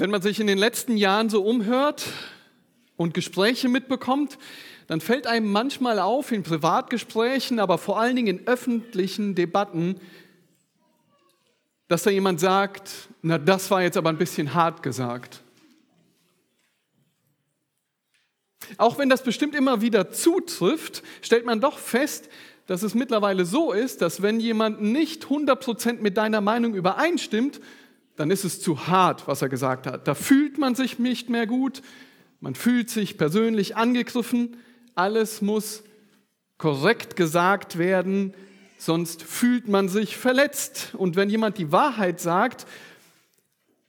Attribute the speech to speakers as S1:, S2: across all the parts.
S1: Wenn man sich in den letzten Jahren so umhört und Gespräche mitbekommt, dann fällt einem manchmal auf in Privatgesprächen, aber vor allen Dingen in öffentlichen Debatten, dass da jemand sagt, na das war jetzt aber ein bisschen hart gesagt. Auch wenn das bestimmt immer wieder zutrifft, stellt man doch fest, dass es mittlerweile so ist, dass wenn jemand nicht 100% mit deiner Meinung übereinstimmt, dann ist es zu hart, was er gesagt hat. Da fühlt man sich nicht mehr gut, man fühlt sich persönlich angegriffen, alles muss korrekt gesagt werden, sonst fühlt man sich verletzt. Und wenn jemand die Wahrheit sagt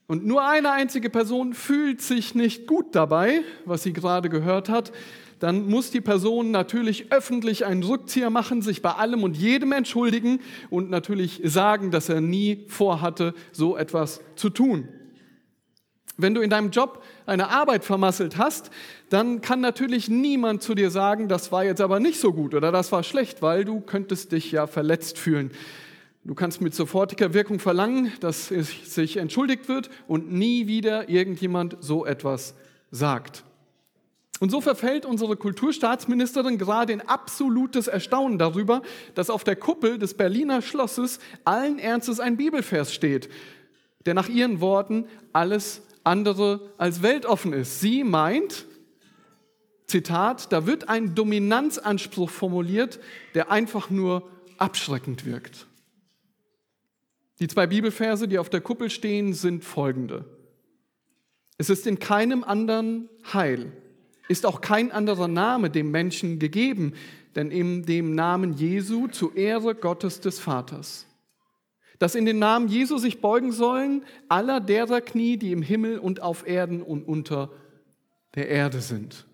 S1: und nur eine einzige Person fühlt sich nicht gut dabei, was sie gerade gehört hat, dann muss die Person natürlich öffentlich einen Rückzieher machen, sich bei allem und jedem entschuldigen und natürlich sagen, dass er nie vorhatte, so etwas zu tun. Wenn du in deinem Job eine Arbeit vermasselt hast, dann kann natürlich niemand zu dir sagen, das war jetzt aber nicht so gut oder das war schlecht, weil du könntest dich ja verletzt fühlen. Du kannst mit sofortiger Wirkung verlangen, dass es sich entschuldigt wird und nie wieder irgendjemand so etwas sagt. Und so verfällt unsere Kulturstaatsministerin gerade in absolutes Erstaunen darüber, dass auf der Kuppel des Berliner Schlosses allen Ernstes ein Bibelvers steht, der nach ihren Worten alles andere als weltoffen ist. Sie meint, Zitat, da wird ein Dominanzanspruch formuliert, der einfach nur abschreckend wirkt. Die zwei Bibelverse, die auf der Kuppel stehen, sind folgende. Es ist in keinem anderen Heil ist auch kein anderer Name dem Menschen gegeben, denn in dem Namen Jesu zur Ehre Gottes des Vaters. Dass in den Namen Jesu sich beugen sollen aller derer Knie, die im Himmel und auf Erden und unter der Erde sind.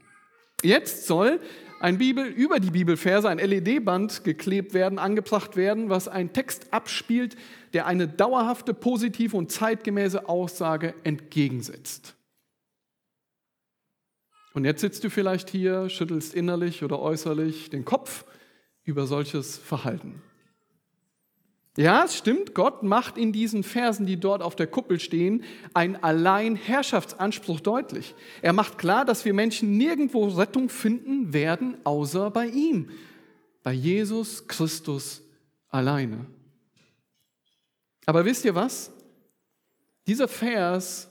S1: Jetzt soll ein Bibel über die Bibelverse, ein LED-Band geklebt werden, angebracht werden, was einen Text abspielt, der eine dauerhafte, positive und zeitgemäße Aussage entgegensetzt. Und jetzt sitzt du vielleicht hier, schüttelst innerlich oder äußerlich den Kopf über solches Verhalten. Ja, es stimmt, Gott macht in diesen Versen, die dort auf der Kuppel stehen, einen Alleinherrschaftsanspruch deutlich. Er macht klar, dass wir Menschen nirgendwo Rettung finden werden, außer bei ihm, bei Jesus Christus alleine. Aber wisst ihr was? Dieser Vers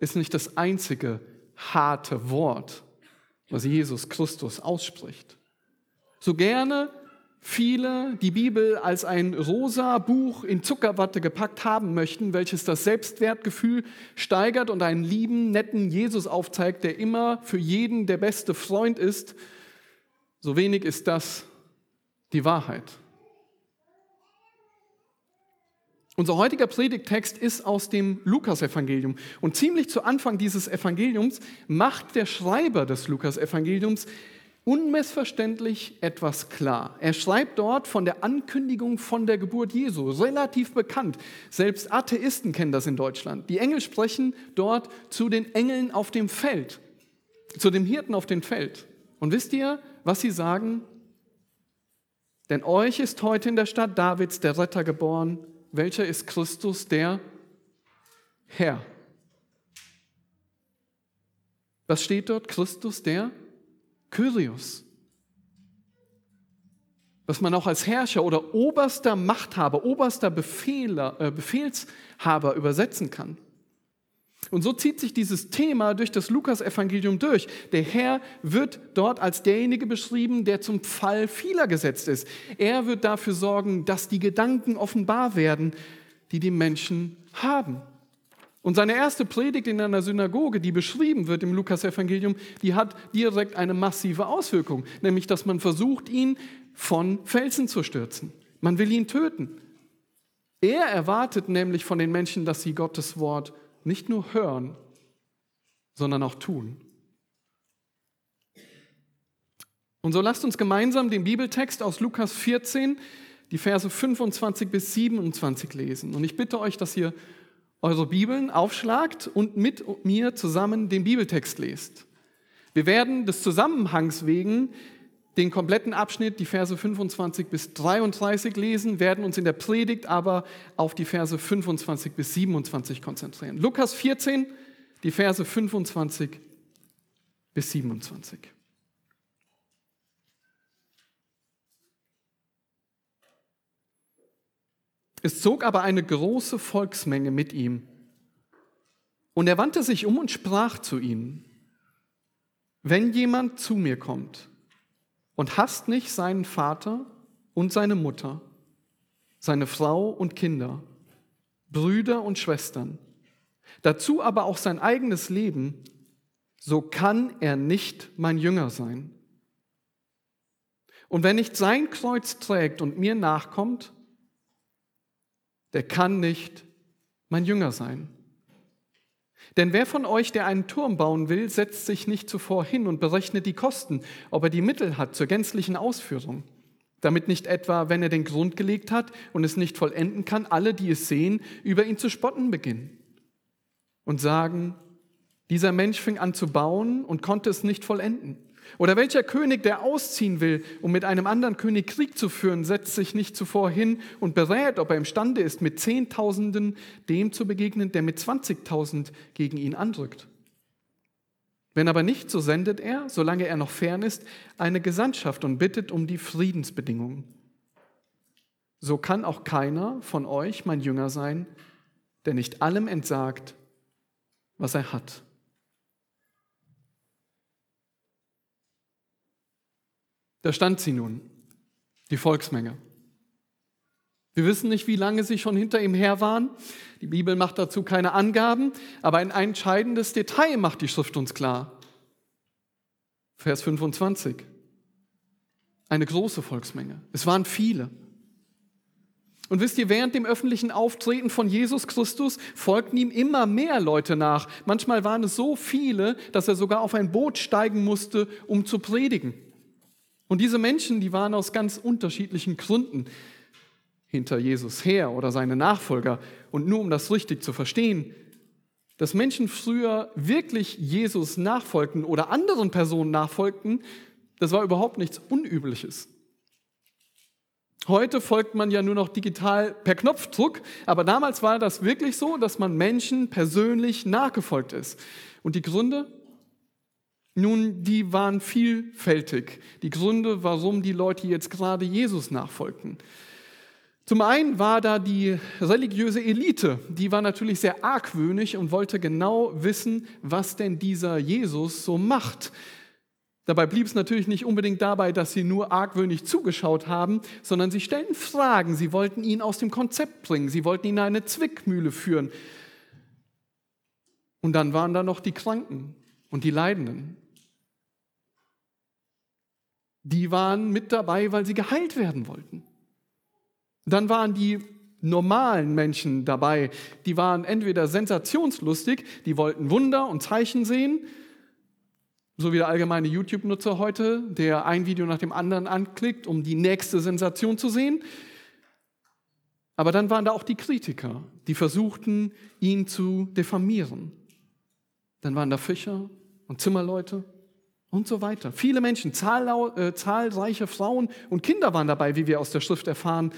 S1: ist nicht das einzige harte Wort, was Jesus Christus ausspricht. So gerne viele die Bibel als ein rosa Buch in Zuckerwatte gepackt haben möchten, welches das Selbstwertgefühl steigert und einen lieben, netten Jesus aufzeigt, der immer für jeden der beste Freund ist, so wenig ist das die Wahrheit. Unser heutiger Predigttext ist aus dem Lukasevangelium. Und ziemlich zu Anfang dieses Evangeliums macht der Schreiber des Lukasevangeliums unmissverständlich etwas klar. Er schreibt dort von der Ankündigung von der Geburt Jesu, relativ bekannt. Selbst Atheisten kennen das in Deutschland. Die Engel sprechen dort zu den Engeln auf dem Feld, zu dem Hirten auf dem Feld. Und wisst ihr, was sie sagen? Denn euch ist heute in der Stadt Davids der Retter geboren, welcher ist Christus, der Herr? Was steht dort? Christus, der Kyrios. Was man auch als Herrscher oder oberster Machthaber, oberster Befehler, äh, Befehlshaber übersetzen kann. Und so zieht sich dieses Thema durch das Lukas-Evangelium durch. Der Herr wird dort als derjenige beschrieben, der zum Fall vieler gesetzt ist. Er wird dafür sorgen, dass die Gedanken offenbar werden, die die Menschen haben. Und seine erste Predigt in einer Synagoge, die beschrieben wird im Lukas-Evangelium, die hat direkt eine massive Auswirkung, nämlich dass man versucht, ihn von Felsen zu stürzen. Man will ihn töten. Er erwartet nämlich von den Menschen, dass sie Gottes Wort nicht nur hören, sondern auch tun. Und so lasst uns gemeinsam den Bibeltext aus Lukas 14, die Verse 25 bis 27 lesen. Und ich bitte euch, dass ihr eure Bibeln aufschlagt und mit mir zusammen den Bibeltext lest. Wir werden des Zusammenhangs wegen den kompletten Abschnitt, die Verse 25 bis 33 lesen, werden uns in der Predigt aber auf die Verse 25 bis 27 konzentrieren. Lukas 14, die Verse 25 bis 27. Es zog aber eine große Volksmenge mit ihm. Und er wandte sich um und sprach zu ihnen, wenn jemand zu mir kommt und hasst nicht seinen Vater und seine Mutter, seine Frau und Kinder, Brüder und Schwestern, dazu aber auch sein eigenes Leben, so kann er nicht mein Jünger sein. Und wer nicht sein Kreuz trägt und mir nachkommt, der kann nicht mein Jünger sein. Denn wer von euch, der einen Turm bauen will, setzt sich nicht zuvor hin und berechnet die Kosten, ob er die Mittel hat zur gänzlichen Ausführung, damit nicht etwa, wenn er den Grund gelegt hat und es nicht vollenden kann, alle, die es sehen, über ihn zu spotten beginnen und sagen, dieser Mensch fing an zu bauen und konnte es nicht vollenden. Oder welcher König, der ausziehen will, um mit einem anderen König Krieg zu führen, setzt sich nicht zuvor hin und berät, ob er imstande ist, mit Zehntausenden dem zu begegnen, der mit Zwanzigtausend gegen ihn andrückt. Wenn aber nicht, so sendet er, solange er noch fern ist, eine Gesandtschaft und bittet um die Friedensbedingungen. So kann auch keiner von euch mein Jünger sein, der nicht allem entsagt, was er hat. Da stand sie nun, die Volksmenge. Wir wissen nicht, wie lange sie schon hinter ihm her waren. Die Bibel macht dazu keine Angaben, aber ein entscheidendes Detail macht die Schrift uns klar. Vers 25. Eine große Volksmenge. Es waren viele. Und wisst ihr, während dem öffentlichen Auftreten von Jesus Christus folgten ihm immer mehr Leute nach. Manchmal waren es so viele, dass er sogar auf ein Boot steigen musste, um zu predigen. Und diese Menschen, die waren aus ganz unterschiedlichen Gründen hinter Jesus her oder seine Nachfolger. Und nur um das richtig zu verstehen, dass Menschen früher wirklich Jesus nachfolgten oder anderen Personen nachfolgten, das war überhaupt nichts Unübliches. Heute folgt man ja nur noch digital per Knopfdruck, aber damals war das wirklich so, dass man Menschen persönlich nachgefolgt ist. Und die Gründe? Nun, die waren vielfältig. Die Gründe, warum die Leute jetzt gerade Jesus nachfolgten. Zum einen war da die religiöse Elite, die war natürlich sehr argwöhnig und wollte genau wissen, was denn dieser Jesus so macht. Dabei blieb es natürlich nicht unbedingt dabei, dass sie nur argwöhnig zugeschaut haben, sondern sie stellten Fragen, sie wollten ihn aus dem Konzept bringen, sie wollten ihn in eine Zwickmühle führen. Und dann waren da noch die Kranken und die Leidenden die waren mit dabei, weil sie geheilt werden wollten. Dann waren die normalen Menschen dabei, die waren entweder sensationslustig, die wollten Wunder und Zeichen sehen, so wie der allgemeine YouTube-Nutzer heute, der ein Video nach dem anderen anklickt, um die nächste Sensation zu sehen. Aber dann waren da auch die Kritiker, die versuchten, ihn zu diffamieren. Dann waren da Fischer und Zimmerleute und so weiter. Viele Menschen, äh, zahlreiche Frauen und Kinder waren dabei, wie wir aus der Schrift erfahren,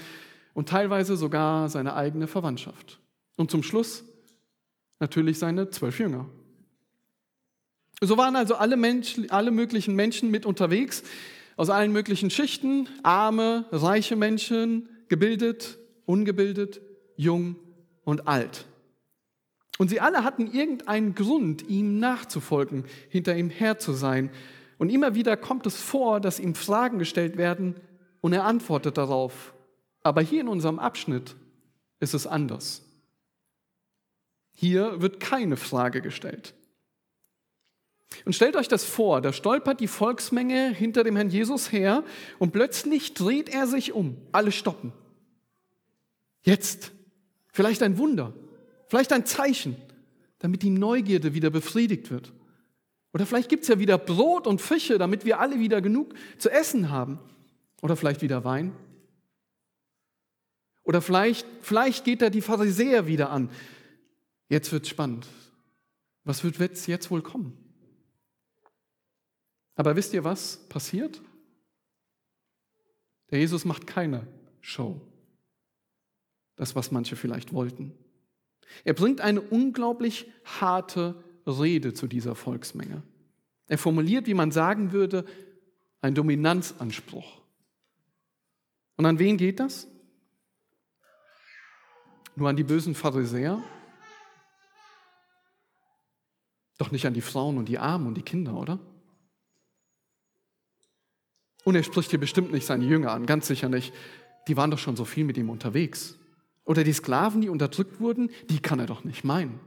S1: und teilweise sogar seine eigene Verwandtschaft. Und zum Schluss natürlich seine zwölf Jünger. So waren also alle, Menschen, alle möglichen Menschen mit unterwegs, aus allen möglichen Schichten, arme, reiche Menschen, gebildet, ungebildet, jung und alt. Und sie alle hatten irgendeinen Grund, ihm nachzufolgen, hinter ihm her zu sein. Und immer wieder kommt es vor, dass ihm Fragen gestellt werden und er antwortet darauf. Aber hier in unserem Abschnitt ist es anders. Hier wird keine Frage gestellt. Und stellt euch das vor, da stolpert die Volksmenge hinter dem Herrn Jesus her und plötzlich dreht er sich um. Alle stoppen. Jetzt. Vielleicht ein Wunder. Vielleicht ein Zeichen, damit die Neugierde wieder befriedigt wird. Oder vielleicht gibt es ja wieder Brot und Fische, damit wir alle wieder genug zu essen haben. Oder vielleicht wieder Wein. Oder vielleicht, vielleicht geht da die Pharisäer wieder an. Jetzt wird spannend. Was wird jetzt wohl kommen? Aber wisst ihr, was passiert? Der Jesus macht keine Show. Das, was manche vielleicht wollten. Er bringt eine unglaublich harte Rede zu dieser Volksmenge. Er formuliert, wie man sagen würde, einen Dominanzanspruch. Und an wen geht das? Nur an die bösen Pharisäer? Doch nicht an die Frauen und die Armen und die Kinder, oder? Und er spricht hier bestimmt nicht seine Jünger an, ganz sicher nicht. Die waren doch schon so viel mit ihm unterwegs. Oder die Sklaven, die unterdrückt wurden, die kann er doch nicht meinen.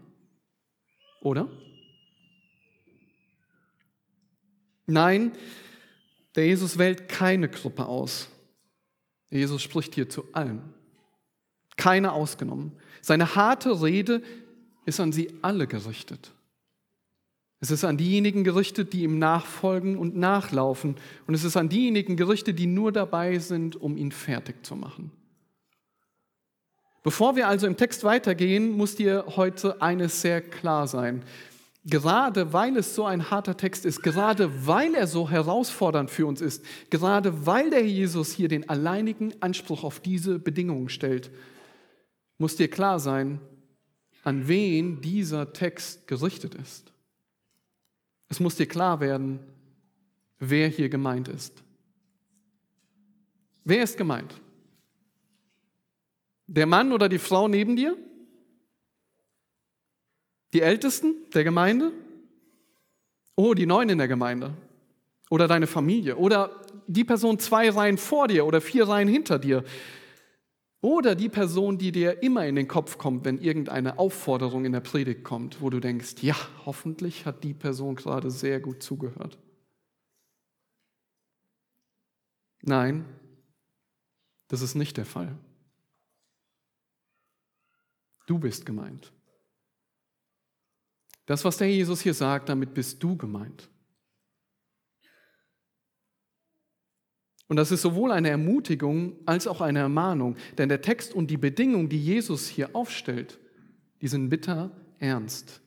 S1: Oder? Nein, der Jesus wählt keine Gruppe aus. Jesus spricht hier zu allen. Keine ausgenommen. Seine harte Rede ist an sie alle gerichtet. Es ist an diejenigen gerichtet, die ihm nachfolgen und nachlaufen. Und es ist an diejenigen gerichtet, die nur dabei sind, um ihn fertig zu machen. Bevor wir also im Text weitergehen, muss dir heute eines sehr klar sein. Gerade weil es so ein harter Text ist, gerade weil er so herausfordernd für uns ist, gerade weil der Jesus hier den alleinigen Anspruch auf diese Bedingungen stellt, muss dir klar sein, an wen dieser Text gerichtet ist. Es muss dir klar werden, wer hier gemeint ist. Wer ist gemeint? Der Mann oder die Frau neben dir? Die Ältesten der Gemeinde? Oh, die Neuen in der Gemeinde? Oder deine Familie? Oder die Person zwei Reihen vor dir oder vier Reihen hinter dir? Oder die Person, die dir immer in den Kopf kommt, wenn irgendeine Aufforderung in der Predigt kommt, wo du denkst, ja, hoffentlich hat die Person gerade sehr gut zugehört. Nein, das ist nicht der Fall. Du bist gemeint. Das, was der Jesus hier sagt, damit bist du gemeint. Und das ist sowohl eine Ermutigung als auch eine Ermahnung, denn der Text und die Bedingungen, die Jesus hier aufstellt, die sind bitter ernst.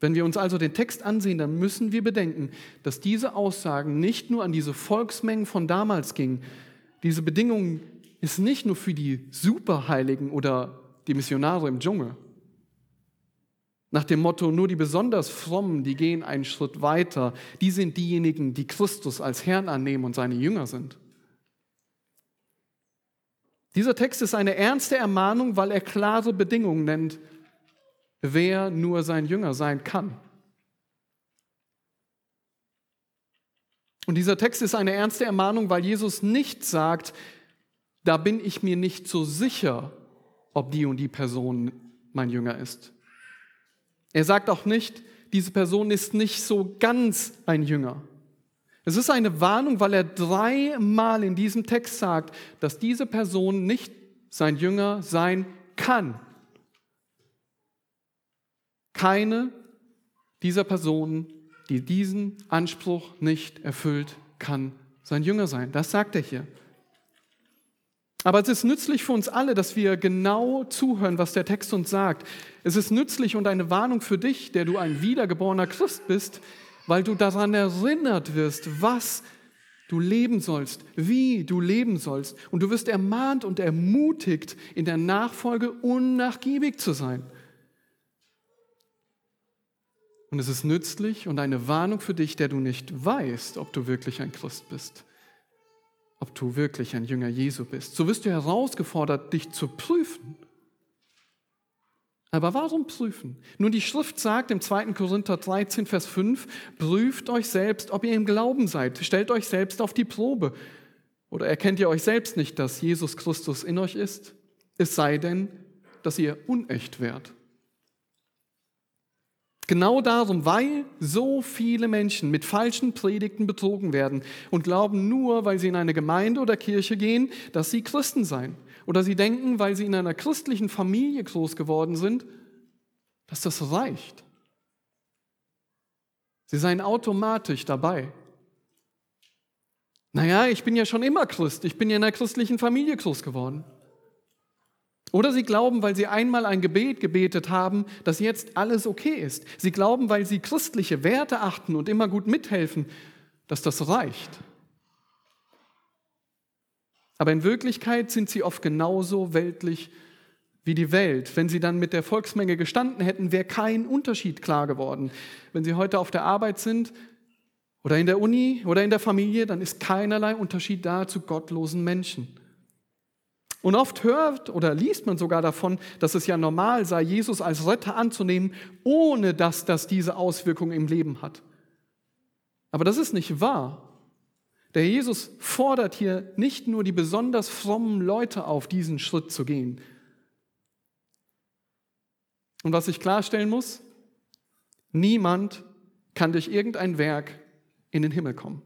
S1: Wenn wir uns also den Text ansehen, dann müssen wir bedenken, dass diese Aussagen nicht nur an diese Volksmengen von damals gingen. Diese Bedingung ist nicht nur für die Superheiligen oder die Missionare im Dschungel. Nach dem Motto, nur die besonders Frommen, die gehen einen Schritt weiter, die sind diejenigen, die Christus als Herrn annehmen und seine Jünger sind. Dieser Text ist eine ernste Ermahnung, weil er klare Bedingungen nennt, wer nur sein Jünger sein kann. Und dieser Text ist eine ernste Ermahnung, weil Jesus nicht sagt, da bin ich mir nicht so sicher, ob die und die Person mein Jünger ist. Er sagt auch nicht, diese Person ist nicht so ganz ein Jünger. Es ist eine Warnung, weil er dreimal in diesem Text sagt, dass diese Person nicht sein Jünger sein kann. Keine dieser Personen, die diesen Anspruch nicht erfüllt, kann sein Jünger sein. Das sagt er hier. Aber es ist nützlich für uns alle, dass wir genau zuhören, was der Text uns sagt. Es ist nützlich und eine Warnung für dich, der du ein wiedergeborener Christ bist, weil du daran erinnert wirst, was du leben sollst, wie du leben sollst. Und du wirst ermahnt und ermutigt, in der Nachfolge unnachgiebig zu sein. Und es ist nützlich und eine Warnung für dich, der du nicht weißt, ob du wirklich ein Christ bist, ob du wirklich ein Jünger Jesu bist. So wirst du herausgefordert, dich zu prüfen aber warum prüfen? Nun, die Schrift sagt im 2. Korinther 13, Vers 5, prüft euch selbst, ob ihr im Glauben seid. Stellt euch selbst auf die Probe. Oder erkennt ihr euch selbst nicht, dass Jesus Christus in euch ist? Es sei denn, dass ihr unecht wärt. Genau darum, weil so viele Menschen mit falschen Predigten betrogen werden und glauben nur, weil sie in eine Gemeinde oder Kirche gehen, dass sie Christen seien. Oder sie denken, weil sie in einer christlichen Familie groß geworden sind, dass das reicht. Sie seien automatisch dabei. Naja, ich bin ja schon immer Christ, ich bin ja in einer christlichen Familie groß geworden. Oder sie glauben, weil sie einmal ein Gebet gebetet haben, dass jetzt alles okay ist. Sie glauben, weil sie christliche Werte achten und immer gut mithelfen, dass das reicht. Aber in Wirklichkeit sind sie oft genauso weltlich wie die Welt. Wenn sie dann mit der Volksmenge gestanden hätten, wäre kein Unterschied klar geworden. Wenn sie heute auf der Arbeit sind oder in der Uni oder in der Familie, dann ist keinerlei Unterschied da zu gottlosen Menschen. Und oft hört oder liest man sogar davon, dass es ja normal sei, Jesus als Retter anzunehmen, ohne dass das diese Auswirkungen im Leben hat. Aber das ist nicht wahr. Der Jesus fordert hier nicht nur die besonders frommen Leute auf, diesen Schritt zu gehen. Und was ich klarstellen muss, niemand kann durch irgendein Werk in den Himmel kommen.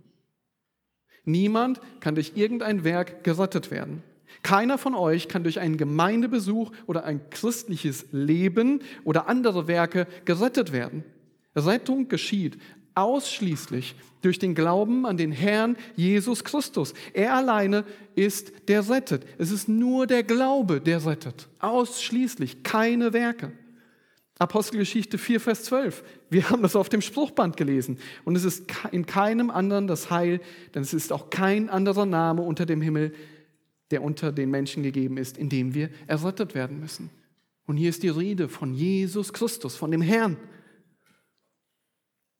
S1: Niemand kann durch irgendein Werk gerettet werden. Keiner von euch kann durch einen Gemeindebesuch oder ein christliches Leben oder andere Werke gerettet werden. Rettung geschieht ausschließlich durch den Glauben an den Herrn Jesus Christus. Er alleine ist der rettet. Es ist nur der Glaube, der rettet. Ausschließlich, keine Werke. Apostelgeschichte 4, Vers 12. Wir haben das auf dem Spruchband gelesen. Und es ist in keinem anderen das Heil, denn es ist auch kein anderer Name unter dem Himmel, der unter den Menschen gegeben ist, in dem wir errettet werden müssen. Und hier ist die Rede von Jesus Christus, von dem Herrn.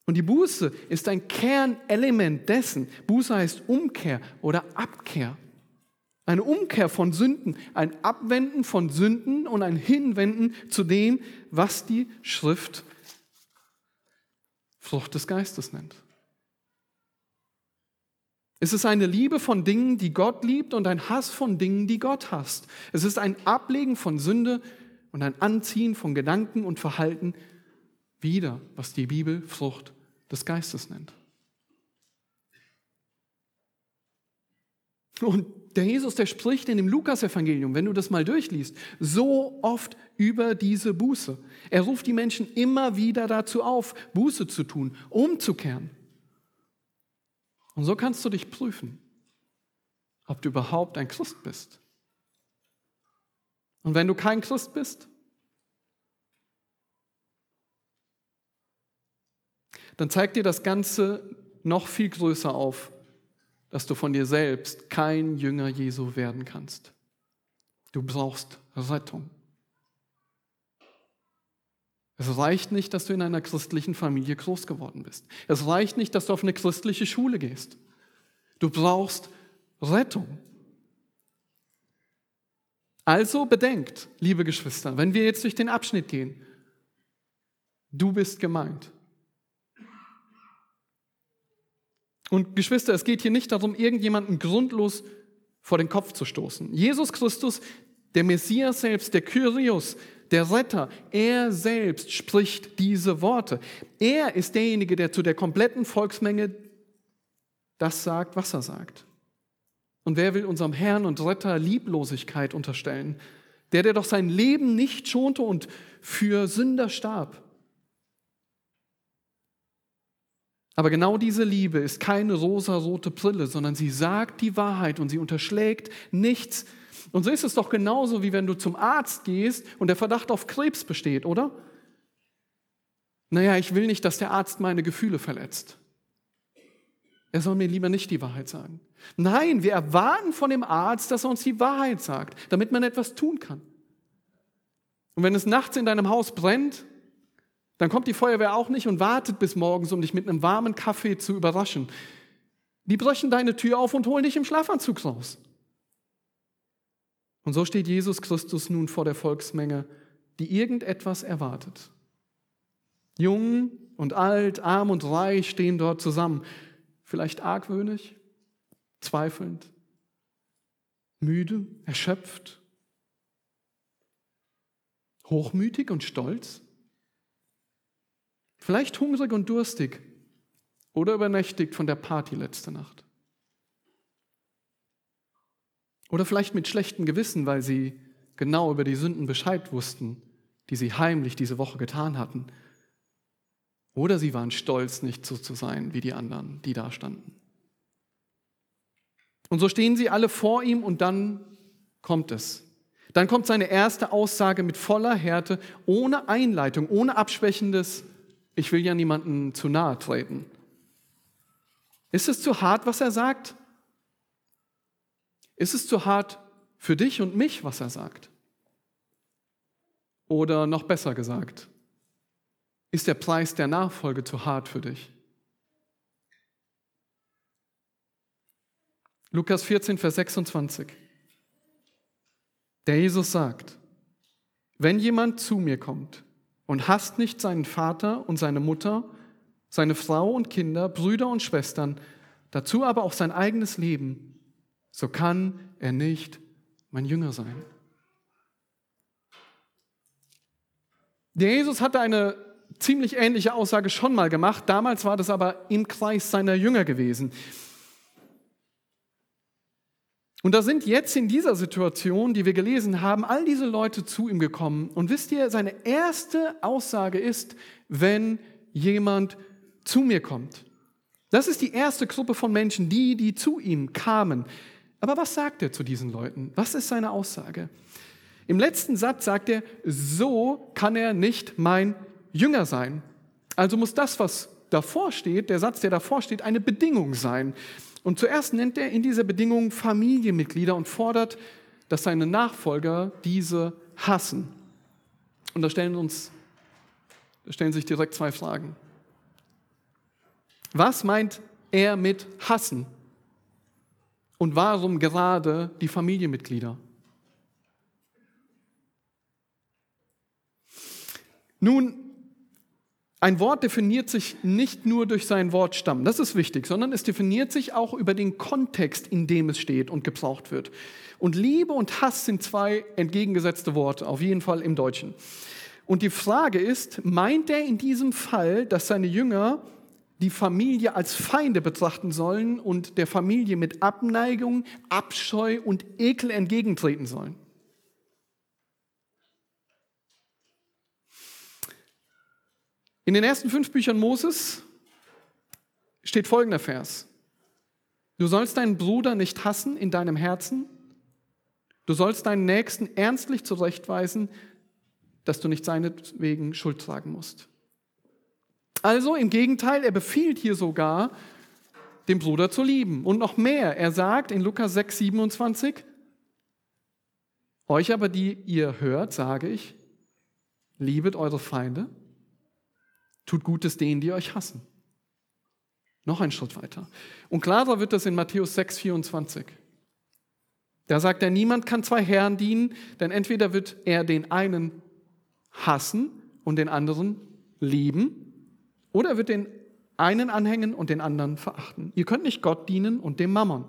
S1: Und die Buße ist ein Kernelement dessen. Buße heißt Umkehr oder Abkehr. Eine Umkehr von Sünden, ein Abwenden von Sünden und ein Hinwenden zu dem, was die Schrift Frucht des Geistes nennt. Es ist eine Liebe von Dingen, die Gott liebt und ein Hass von Dingen, die Gott hasst. Es ist ein Ablegen von Sünde und ein Anziehen von Gedanken und Verhalten wieder, was die Bibel Frucht des Geistes nennt. Und der Jesus, der spricht in dem Lukas-Evangelium, wenn du das mal durchliest, so oft über diese Buße. Er ruft die Menschen immer wieder dazu auf, Buße zu tun, umzukehren. Und so kannst du dich prüfen, ob du überhaupt ein Christ bist. Und wenn du kein Christ bist, dann zeigt dir das Ganze noch viel größer auf, dass du von dir selbst kein Jünger Jesu werden kannst. Du brauchst Rettung. Es reicht nicht, dass du in einer christlichen Familie groß geworden bist. Es reicht nicht, dass du auf eine christliche Schule gehst. Du brauchst Rettung. Also bedenkt, liebe Geschwister, wenn wir jetzt durch den Abschnitt gehen, du bist gemeint. Und Geschwister, es geht hier nicht darum, irgendjemanden grundlos vor den Kopf zu stoßen. Jesus Christus, der Messias selbst, der Kyrios, der Retter, er selbst spricht diese Worte. Er ist derjenige, der zu der kompletten Volksmenge das sagt, was er sagt. Und wer will unserem Herrn und Retter Lieblosigkeit unterstellen? Der, der doch sein Leben nicht schonte und für Sünder starb. Aber genau diese Liebe ist keine rosarote Brille, sondern sie sagt die Wahrheit und sie unterschlägt nichts. Und so ist es doch genauso, wie wenn du zum Arzt gehst und der Verdacht auf Krebs besteht, oder? Naja, ich will nicht, dass der Arzt meine Gefühle verletzt. Er soll mir lieber nicht die Wahrheit sagen. Nein, wir erwarten von dem Arzt, dass er uns die Wahrheit sagt, damit man etwas tun kann. Und wenn es nachts in deinem Haus brennt, dann kommt die Feuerwehr auch nicht und wartet bis morgens, um dich mit einem warmen Kaffee zu überraschen. Die brechen deine Tür auf und holen dich im Schlafanzug raus. Und so steht Jesus Christus nun vor der Volksmenge, die irgendetwas erwartet. Jung und alt, arm und reich stehen dort zusammen, vielleicht argwöhnig, zweifelnd, müde, erschöpft, hochmütig und stolz. Vielleicht hungrig und durstig oder übernächtigt von der Party letzte Nacht. Oder vielleicht mit schlechtem Gewissen, weil sie genau über die Sünden Bescheid wussten, die sie heimlich diese Woche getan hatten. Oder sie waren stolz, nicht so zu sein wie die anderen, die da standen. Und so stehen sie alle vor ihm und dann kommt es. Dann kommt seine erste Aussage mit voller Härte, ohne Einleitung, ohne abschwächendes ich will ja niemanden zu nahe treten. Ist es zu hart, was er sagt? Ist es zu hart für dich und mich, was er sagt? Oder noch besser gesagt, ist der Preis der Nachfolge zu hart für dich? Lukas 14, Vers 26. Der Jesus sagt, wenn jemand zu mir kommt und hasst nicht seinen Vater und seine Mutter, seine Frau und Kinder, Brüder und Schwestern, dazu aber auch sein eigenes Leben, so kann er nicht mein Jünger sein. Der Jesus hatte eine ziemlich ähnliche Aussage schon mal gemacht, damals war das aber im Kreis seiner Jünger gewesen. Und da sind jetzt in dieser Situation, die wir gelesen haben, all diese Leute zu ihm gekommen. Und wisst ihr, seine erste Aussage ist, wenn jemand zu mir kommt. Das ist die erste Gruppe von Menschen, die, die zu ihm kamen. Aber was sagt er zu diesen Leuten? Was ist seine Aussage? Im letzten Satz sagt er, so kann er nicht mein Jünger sein. Also muss das, was davor steht, der Satz, der davor steht, eine Bedingung sein. Und zuerst nennt er in dieser Bedingung Familienmitglieder und fordert, dass seine Nachfolger diese hassen. Und da stellen uns, da stellen sich direkt zwei Fragen. Was meint er mit hassen? Und warum gerade die Familienmitglieder? Nun, ein Wort definiert sich nicht nur durch seinen Wortstamm, das ist wichtig, sondern es definiert sich auch über den Kontext, in dem es steht und gebraucht wird. Und Liebe und Hass sind zwei entgegengesetzte Worte, auf jeden Fall im Deutschen. Und die Frage ist, meint er in diesem Fall, dass seine Jünger die Familie als Feinde betrachten sollen und der Familie mit Abneigung, Abscheu und Ekel entgegentreten sollen? In den ersten fünf Büchern Moses steht folgender Vers. Du sollst deinen Bruder nicht hassen in deinem Herzen. Du sollst deinen Nächsten ernstlich zurechtweisen, dass du nicht seinetwegen Schuld tragen musst. Also im Gegenteil, er befiehlt hier sogar, den Bruder zu lieben. Und noch mehr, er sagt in Lukas 6, 27, euch aber, die ihr hört, sage ich, liebet eure Feinde Tut Gutes denen, die euch hassen. Noch ein Schritt weiter. Und klarer wird das in Matthäus 6, 24. Da sagt er, niemand kann zwei Herren dienen, denn entweder wird er den einen hassen und den anderen lieben, oder er wird den einen anhängen und den anderen verachten. Ihr könnt nicht Gott dienen und dem Mammon.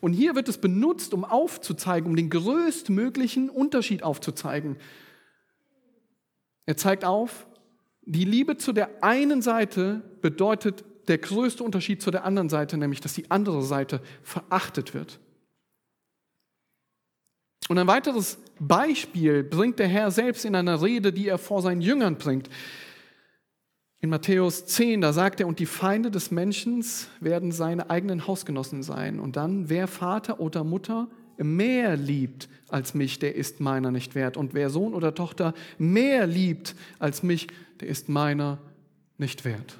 S1: Und hier wird es benutzt, um aufzuzeigen, um den größtmöglichen Unterschied aufzuzeigen. Er zeigt auf, die Liebe zu der einen Seite bedeutet der größte Unterschied zu der anderen Seite, nämlich dass die andere Seite verachtet wird. Und ein weiteres Beispiel bringt der Herr selbst in einer Rede, die er vor seinen Jüngern bringt. In Matthäus 10, da sagt er, und die Feinde des Menschen werden seine eigenen Hausgenossen sein. Und dann, wer Vater oder Mutter mehr liebt als mich, der ist meiner nicht wert. Und wer Sohn oder Tochter mehr liebt als mich, der ist meiner nicht wert.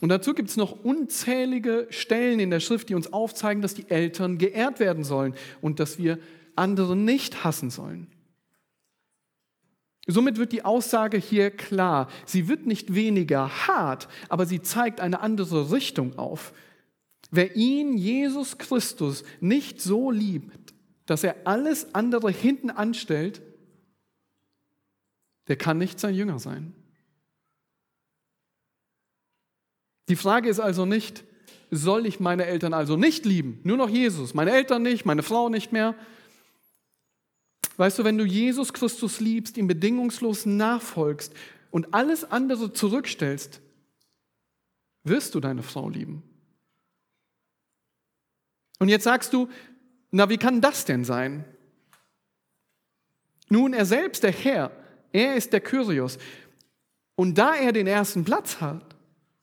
S1: Und dazu gibt es noch unzählige Stellen in der Schrift, die uns aufzeigen, dass die Eltern geehrt werden sollen und dass wir andere nicht hassen sollen. Somit wird die Aussage hier klar. Sie wird nicht weniger hart, aber sie zeigt eine andere Richtung auf. Wer ihn, Jesus Christus, nicht so liebt, dass er alles andere hinten anstellt, der kann nicht sein Jünger sein. Die Frage ist also nicht, soll ich meine Eltern also nicht lieben? Nur noch Jesus, meine Eltern nicht, meine Frau nicht mehr. Weißt du, wenn du Jesus Christus liebst, ihm bedingungslos nachfolgst und alles andere zurückstellst, wirst du deine Frau lieben. Und jetzt sagst du, na, wie kann das denn sein? Nun, er selbst, der Herr, er ist der Kyrios. Und da er den ersten Platz hat,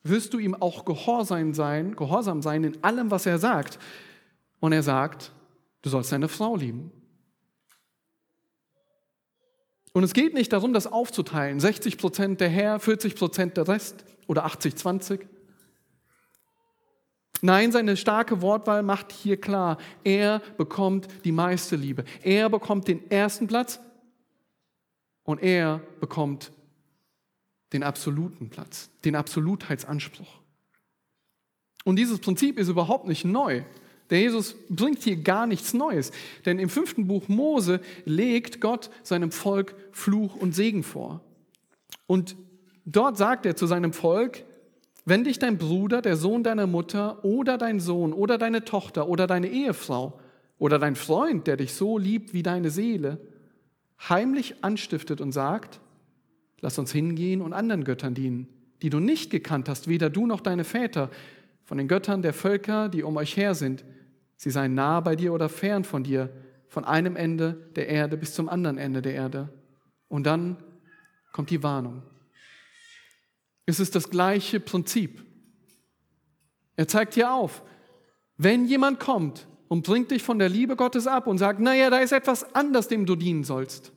S1: wirst du ihm auch gehorsam sein, gehorsam sein in allem, was er sagt. Und er sagt, du sollst deine Frau lieben. Und es geht nicht darum, das aufzuteilen. 60 Prozent der Herr, 40 Prozent der Rest oder 80, 20. Nein, seine starke Wortwahl macht hier klar, er bekommt die meiste Liebe. Er bekommt den ersten Platz und er bekommt den absoluten Platz, den Absolutheitsanspruch. Und dieses Prinzip ist überhaupt nicht neu. Der Jesus bringt hier gar nichts Neues. Denn im fünften Buch Mose legt Gott seinem Volk Fluch und Segen vor. Und dort sagt er zu seinem Volk, wenn dich dein Bruder, der Sohn deiner Mutter oder dein Sohn oder deine Tochter oder deine Ehefrau oder dein Freund, der dich so liebt wie deine Seele, heimlich anstiftet und sagt, lass uns hingehen und anderen Göttern dienen, die du nicht gekannt hast, weder du noch deine Väter, von den Göttern der Völker, die um euch her sind, sie seien nah bei dir oder fern von dir, von einem Ende der Erde bis zum anderen Ende der Erde. Und dann kommt die Warnung. Es ist das gleiche Prinzip. Er zeigt hier auf, wenn jemand kommt und bringt dich von der Liebe Gottes ab und sagt, naja, da ist etwas anders, dem du dienen sollst.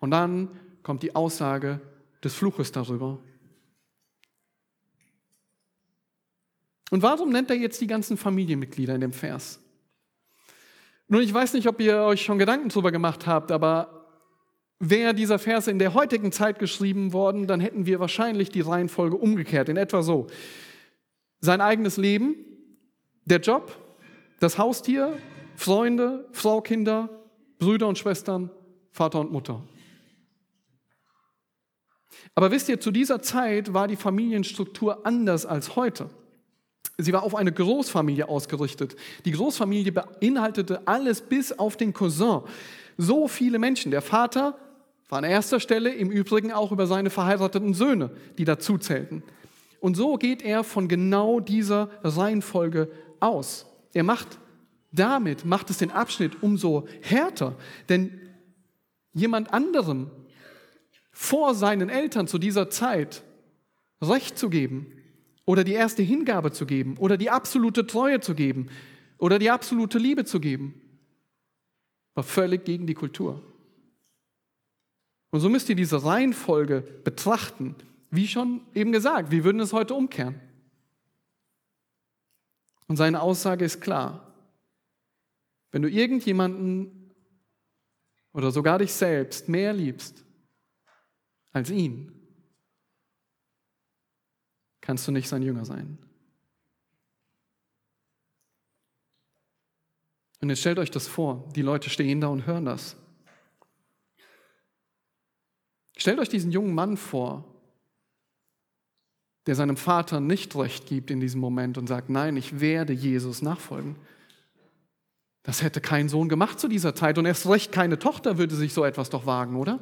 S1: Und dann kommt die Aussage des Fluches darüber. Und warum nennt er jetzt die ganzen Familienmitglieder in dem Vers? Nun, ich weiß nicht, ob ihr euch schon Gedanken darüber gemacht habt, aber Wäre dieser Vers in der heutigen Zeit geschrieben worden, dann hätten wir wahrscheinlich die Reihenfolge umgekehrt, in etwa so. Sein eigenes Leben, der Job, das Haustier, Freunde, Frau, Kinder, Brüder und Schwestern, Vater und Mutter. Aber wisst ihr, zu dieser Zeit war die Familienstruktur anders als heute. Sie war auf eine Großfamilie ausgerichtet. Die Großfamilie beinhaltete alles bis auf den Cousin. So viele Menschen. Der Vater war an erster Stelle im Übrigen auch über seine verheirateten Söhne, die dazu zählten. Und so geht er von genau dieser Reihenfolge aus. Er macht damit, macht es den Abschnitt umso härter, denn jemand anderem vor seinen Eltern zu dieser Zeit Recht zu geben oder die erste Hingabe zu geben oder die absolute Treue zu geben oder die absolute Liebe zu geben, war völlig gegen die Kultur. Und so müsst ihr diese Reihenfolge betrachten. Wie schon eben gesagt, wir würden es heute umkehren. Und seine Aussage ist klar. Wenn du irgendjemanden oder sogar dich selbst mehr liebst als ihn, kannst du nicht sein Jünger sein. Und jetzt stellt euch das vor, die Leute stehen da und hören das. Stellt euch diesen jungen Mann vor, der seinem Vater nicht recht gibt in diesem Moment und sagt, nein, ich werde Jesus nachfolgen. Das hätte kein Sohn gemacht zu dieser Zeit und erst recht keine Tochter würde sich so etwas doch wagen, oder?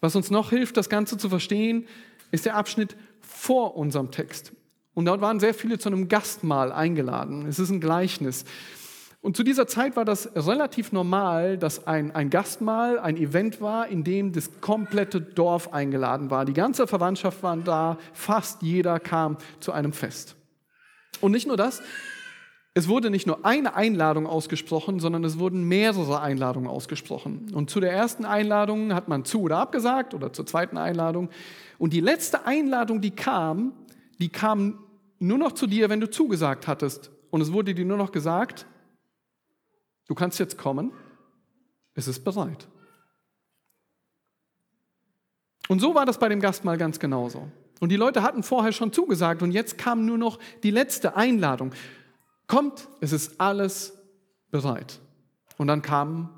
S1: Was uns noch hilft, das Ganze zu verstehen, ist der Abschnitt vor unserem Text. Und dort waren sehr viele zu einem Gastmahl eingeladen. Es ist ein Gleichnis. Und zu dieser Zeit war das relativ normal, dass ein, ein Gastmahl, ein Event war, in dem das komplette Dorf eingeladen war. Die ganze Verwandtschaft war da, fast jeder kam zu einem Fest. Und nicht nur das, es wurde nicht nur eine Einladung ausgesprochen, sondern es wurden mehrere Einladungen ausgesprochen. Und zu der ersten Einladung hat man zu oder abgesagt oder zur zweiten Einladung. Und die letzte Einladung, die kam, die kam nur noch zu dir, wenn du zugesagt hattest. Und es wurde dir nur noch gesagt, Du kannst jetzt kommen, es ist bereit. Und so war das bei dem Gastmahl ganz genauso. Und die Leute hatten vorher schon zugesagt und jetzt kam nur noch die letzte Einladung. Kommt, es ist alles bereit. Und dann kamen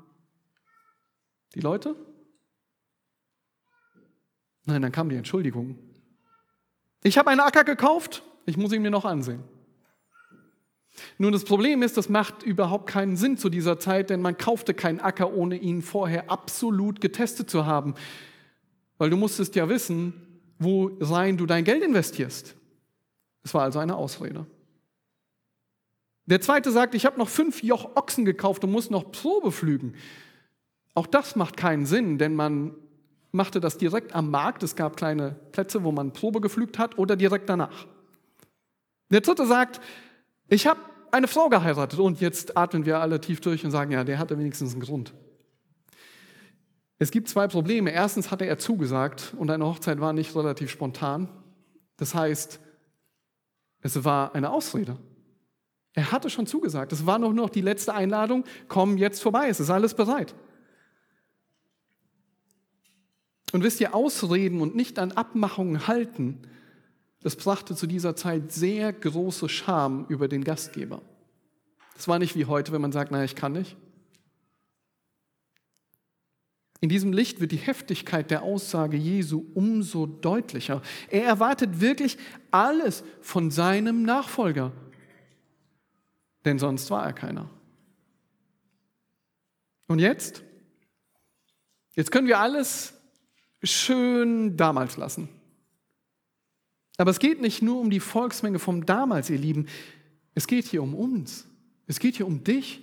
S1: die Leute? Nein, dann kam die Entschuldigung. Ich habe einen Acker gekauft, ich muss ihn mir noch ansehen. Nun, das Problem ist, das macht überhaupt keinen Sinn zu dieser Zeit, denn man kaufte keinen Acker, ohne ihn vorher absolut getestet zu haben. Weil du musstest ja wissen, wo rein du dein Geld investierst. Es war also eine Ausrede. Der zweite sagt, ich habe noch fünf Joch Ochsen gekauft und muss noch Probe pflügen. Auch das macht keinen Sinn, denn man machte das direkt am Markt. Es gab kleine Plätze, wo man Probe gepflügt hat oder direkt danach. Der dritte sagt, ich habe eine Frau geheiratet und jetzt atmen wir alle tief durch und sagen, ja, der hatte wenigstens einen Grund. Es gibt zwei Probleme. Erstens hatte er zugesagt und eine Hochzeit war nicht relativ spontan. Das heißt, es war eine Ausrede. Er hatte schon zugesagt. Es war noch, noch die letzte Einladung. Komm jetzt vorbei. Es ist alles bereit. Und wisst ihr, Ausreden und nicht an Abmachungen halten, das brachte zu dieser Zeit sehr große Scham über den Gastgeber. Das war nicht wie heute, wenn man sagt, naja, ich kann nicht. In diesem Licht wird die Heftigkeit der Aussage Jesu umso deutlicher. Er erwartet wirklich alles von seinem Nachfolger, denn sonst war er keiner. Und jetzt? Jetzt können wir alles schön damals lassen. Aber es geht nicht nur um die Volksmenge vom damals, ihr Lieben. Es geht hier um uns. Es geht hier um dich.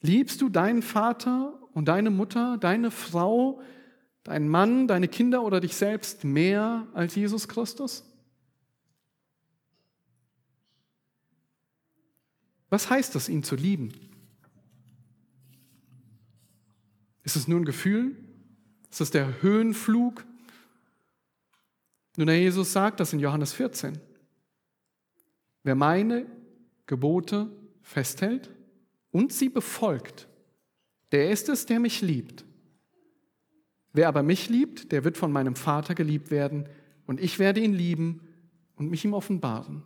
S1: Liebst du deinen Vater und deine Mutter, deine Frau, deinen Mann, deine Kinder oder dich selbst mehr als Jesus Christus? Was heißt es, ihn zu lieben? Ist es nur ein Gefühl? Ist es der Höhenflug? Nun, Herr Jesus sagt das in Johannes 14. Wer meine Gebote festhält und sie befolgt, der ist es, der mich liebt. Wer aber mich liebt, der wird von meinem Vater geliebt werden und ich werde ihn lieben und mich ihm offenbaren.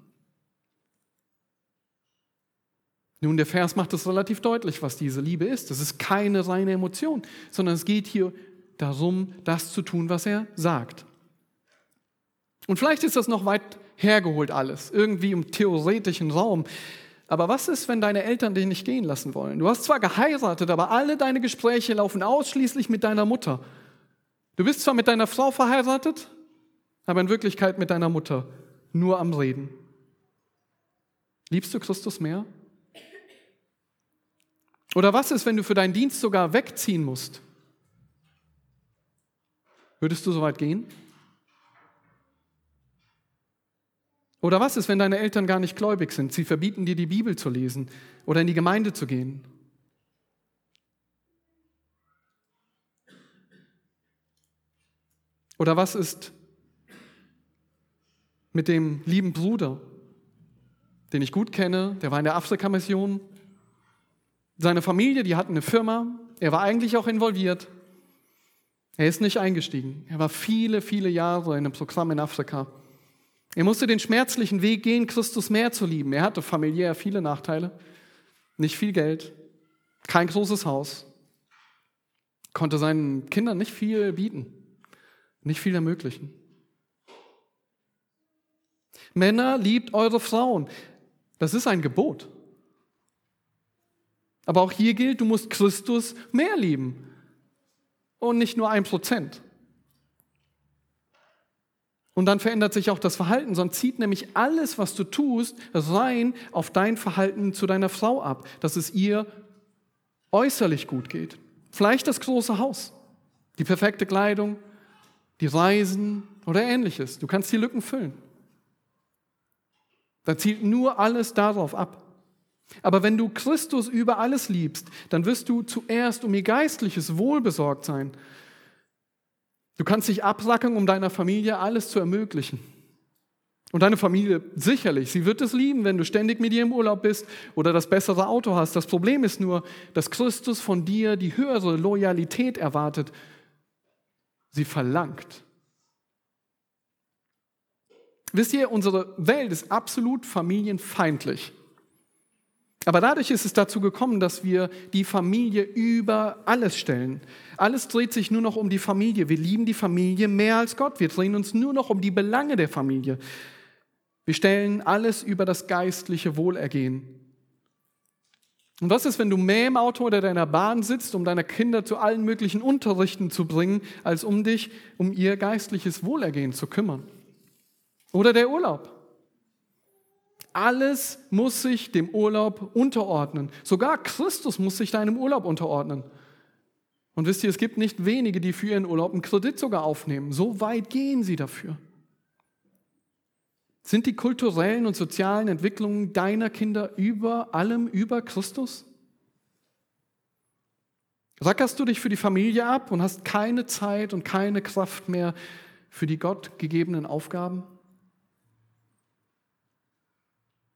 S1: Nun, der Vers macht es relativ deutlich, was diese Liebe ist. Es ist keine reine Emotion, sondern es geht hier darum, das zu tun, was er sagt. Und vielleicht ist das noch weit hergeholt alles, irgendwie im theoretischen Raum. Aber was ist, wenn deine Eltern dich nicht gehen lassen wollen? Du hast zwar geheiratet, aber alle deine Gespräche laufen ausschließlich mit deiner Mutter. Du bist zwar mit deiner Frau verheiratet, aber in Wirklichkeit mit deiner Mutter nur am Reden. Liebst du Christus mehr? Oder was ist, wenn du für deinen Dienst sogar wegziehen musst? Würdest du so weit gehen? Oder was ist, wenn deine Eltern gar nicht gläubig sind? Sie verbieten dir die Bibel zu lesen oder in die Gemeinde zu gehen. Oder was ist mit dem lieben Bruder, den ich gut kenne, der war in der Afrika-Mission. Seine Familie, die hatten eine Firma, er war eigentlich auch involviert. Er ist nicht eingestiegen. Er war viele, viele Jahre in einem Programm in Afrika. Er musste den schmerzlichen Weg gehen, Christus mehr zu lieben. Er hatte familiär viele Nachteile, nicht viel Geld, kein großes Haus, konnte seinen Kindern nicht viel bieten, nicht viel ermöglichen. Männer, liebt eure Frauen. Das ist ein Gebot. Aber auch hier gilt, du musst Christus mehr lieben und nicht nur ein Prozent. Und dann verändert sich auch das Verhalten, sondern zieht nämlich alles, was du tust, rein auf dein Verhalten zu deiner Frau ab, dass es ihr äußerlich gut geht. Vielleicht das große Haus, die perfekte Kleidung, die Reisen oder ähnliches. Du kannst die Lücken füllen. Da zielt nur alles darauf ab. Aber wenn du Christus über alles liebst, dann wirst du zuerst um ihr geistliches Wohl besorgt sein Du kannst dich absacken, um deiner Familie alles zu ermöglichen. Und deine Familie sicherlich, sie wird es lieben, wenn du ständig mit ihr im Urlaub bist oder das bessere Auto hast. Das Problem ist nur, dass Christus von dir die höhere Loyalität erwartet. Sie verlangt. Wisst ihr, unsere Welt ist absolut familienfeindlich. Aber dadurch ist es dazu gekommen, dass wir die Familie über alles stellen. Alles dreht sich nur noch um die Familie. Wir lieben die Familie mehr als Gott. Wir drehen uns nur noch um die Belange der Familie. Wir stellen alles über das geistliche Wohlergehen. Und was ist, wenn du mehr im Auto oder deiner Bahn sitzt, um deine Kinder zu allen möglichen Unterrichten zu bringen, als um dich um ihr geistliches Wohlergehen zu kümmern? Oder der Urlaub. Alles muss sich dem Urlaub unterordnen. Sogar Christus muss sich deinem Urlaub unterordnen. Und wisst ihr, es gibt nicht wenige, die für ihren Urlaub einen Kredit sogar aufnehmen. So weit gehen sie dafür. Sind die kulturellen und sozialen Entwicklungen deiner Kinder über allem über Christus? Rackerst du dich für die Familie ab und hast keine Zeit und keine Kraft mehr für die Gott gegebenen Aufgaben?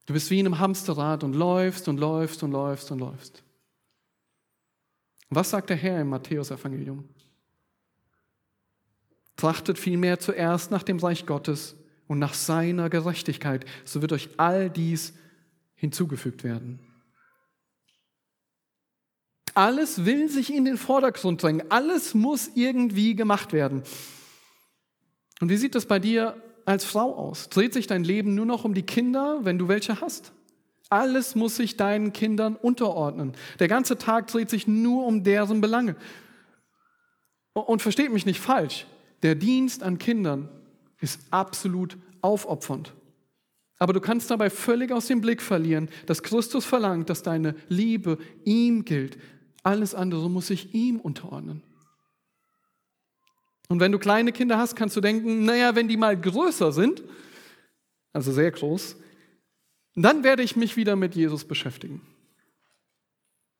S1: Du bist wie in einem Hamsterrad und läufst und läufst und läufst und läufst. Was sagt der Herr im Matthäusevangelium? Trachtet vielmehr zuerst nach dem Reich Gottes und nach seiner Gerechtigkeit, so wird euch all dies hinzugefügt werden. Alles will sich in den Vordergrund drängen, alles muss irgendwie gemacht werden. Und wie sieht das bei dir als Frau aus? Dreht sich dein Leben nur noch um die Kinder, wenn du welche hast? Alles muss sich deinen Kindern unterordnen. Der ganze Tag dreht sich nur um deren Belange. Und versteht mich nicht falsch, der Dienst an Kindern ist absolut aufopfernd. Aber du kannst dabei völlig aus dem Blick verlieren, dass Christus verlangt, dass deine Liebe ihm gilt. Alles andere muss sich ihm unterordnen. Und wenn du kleine Kinder hast, kannst du denken, naja, wenn die mal größer sind, also sehr groß, dann werde ich mich wieder mit Jesus beschäftigen.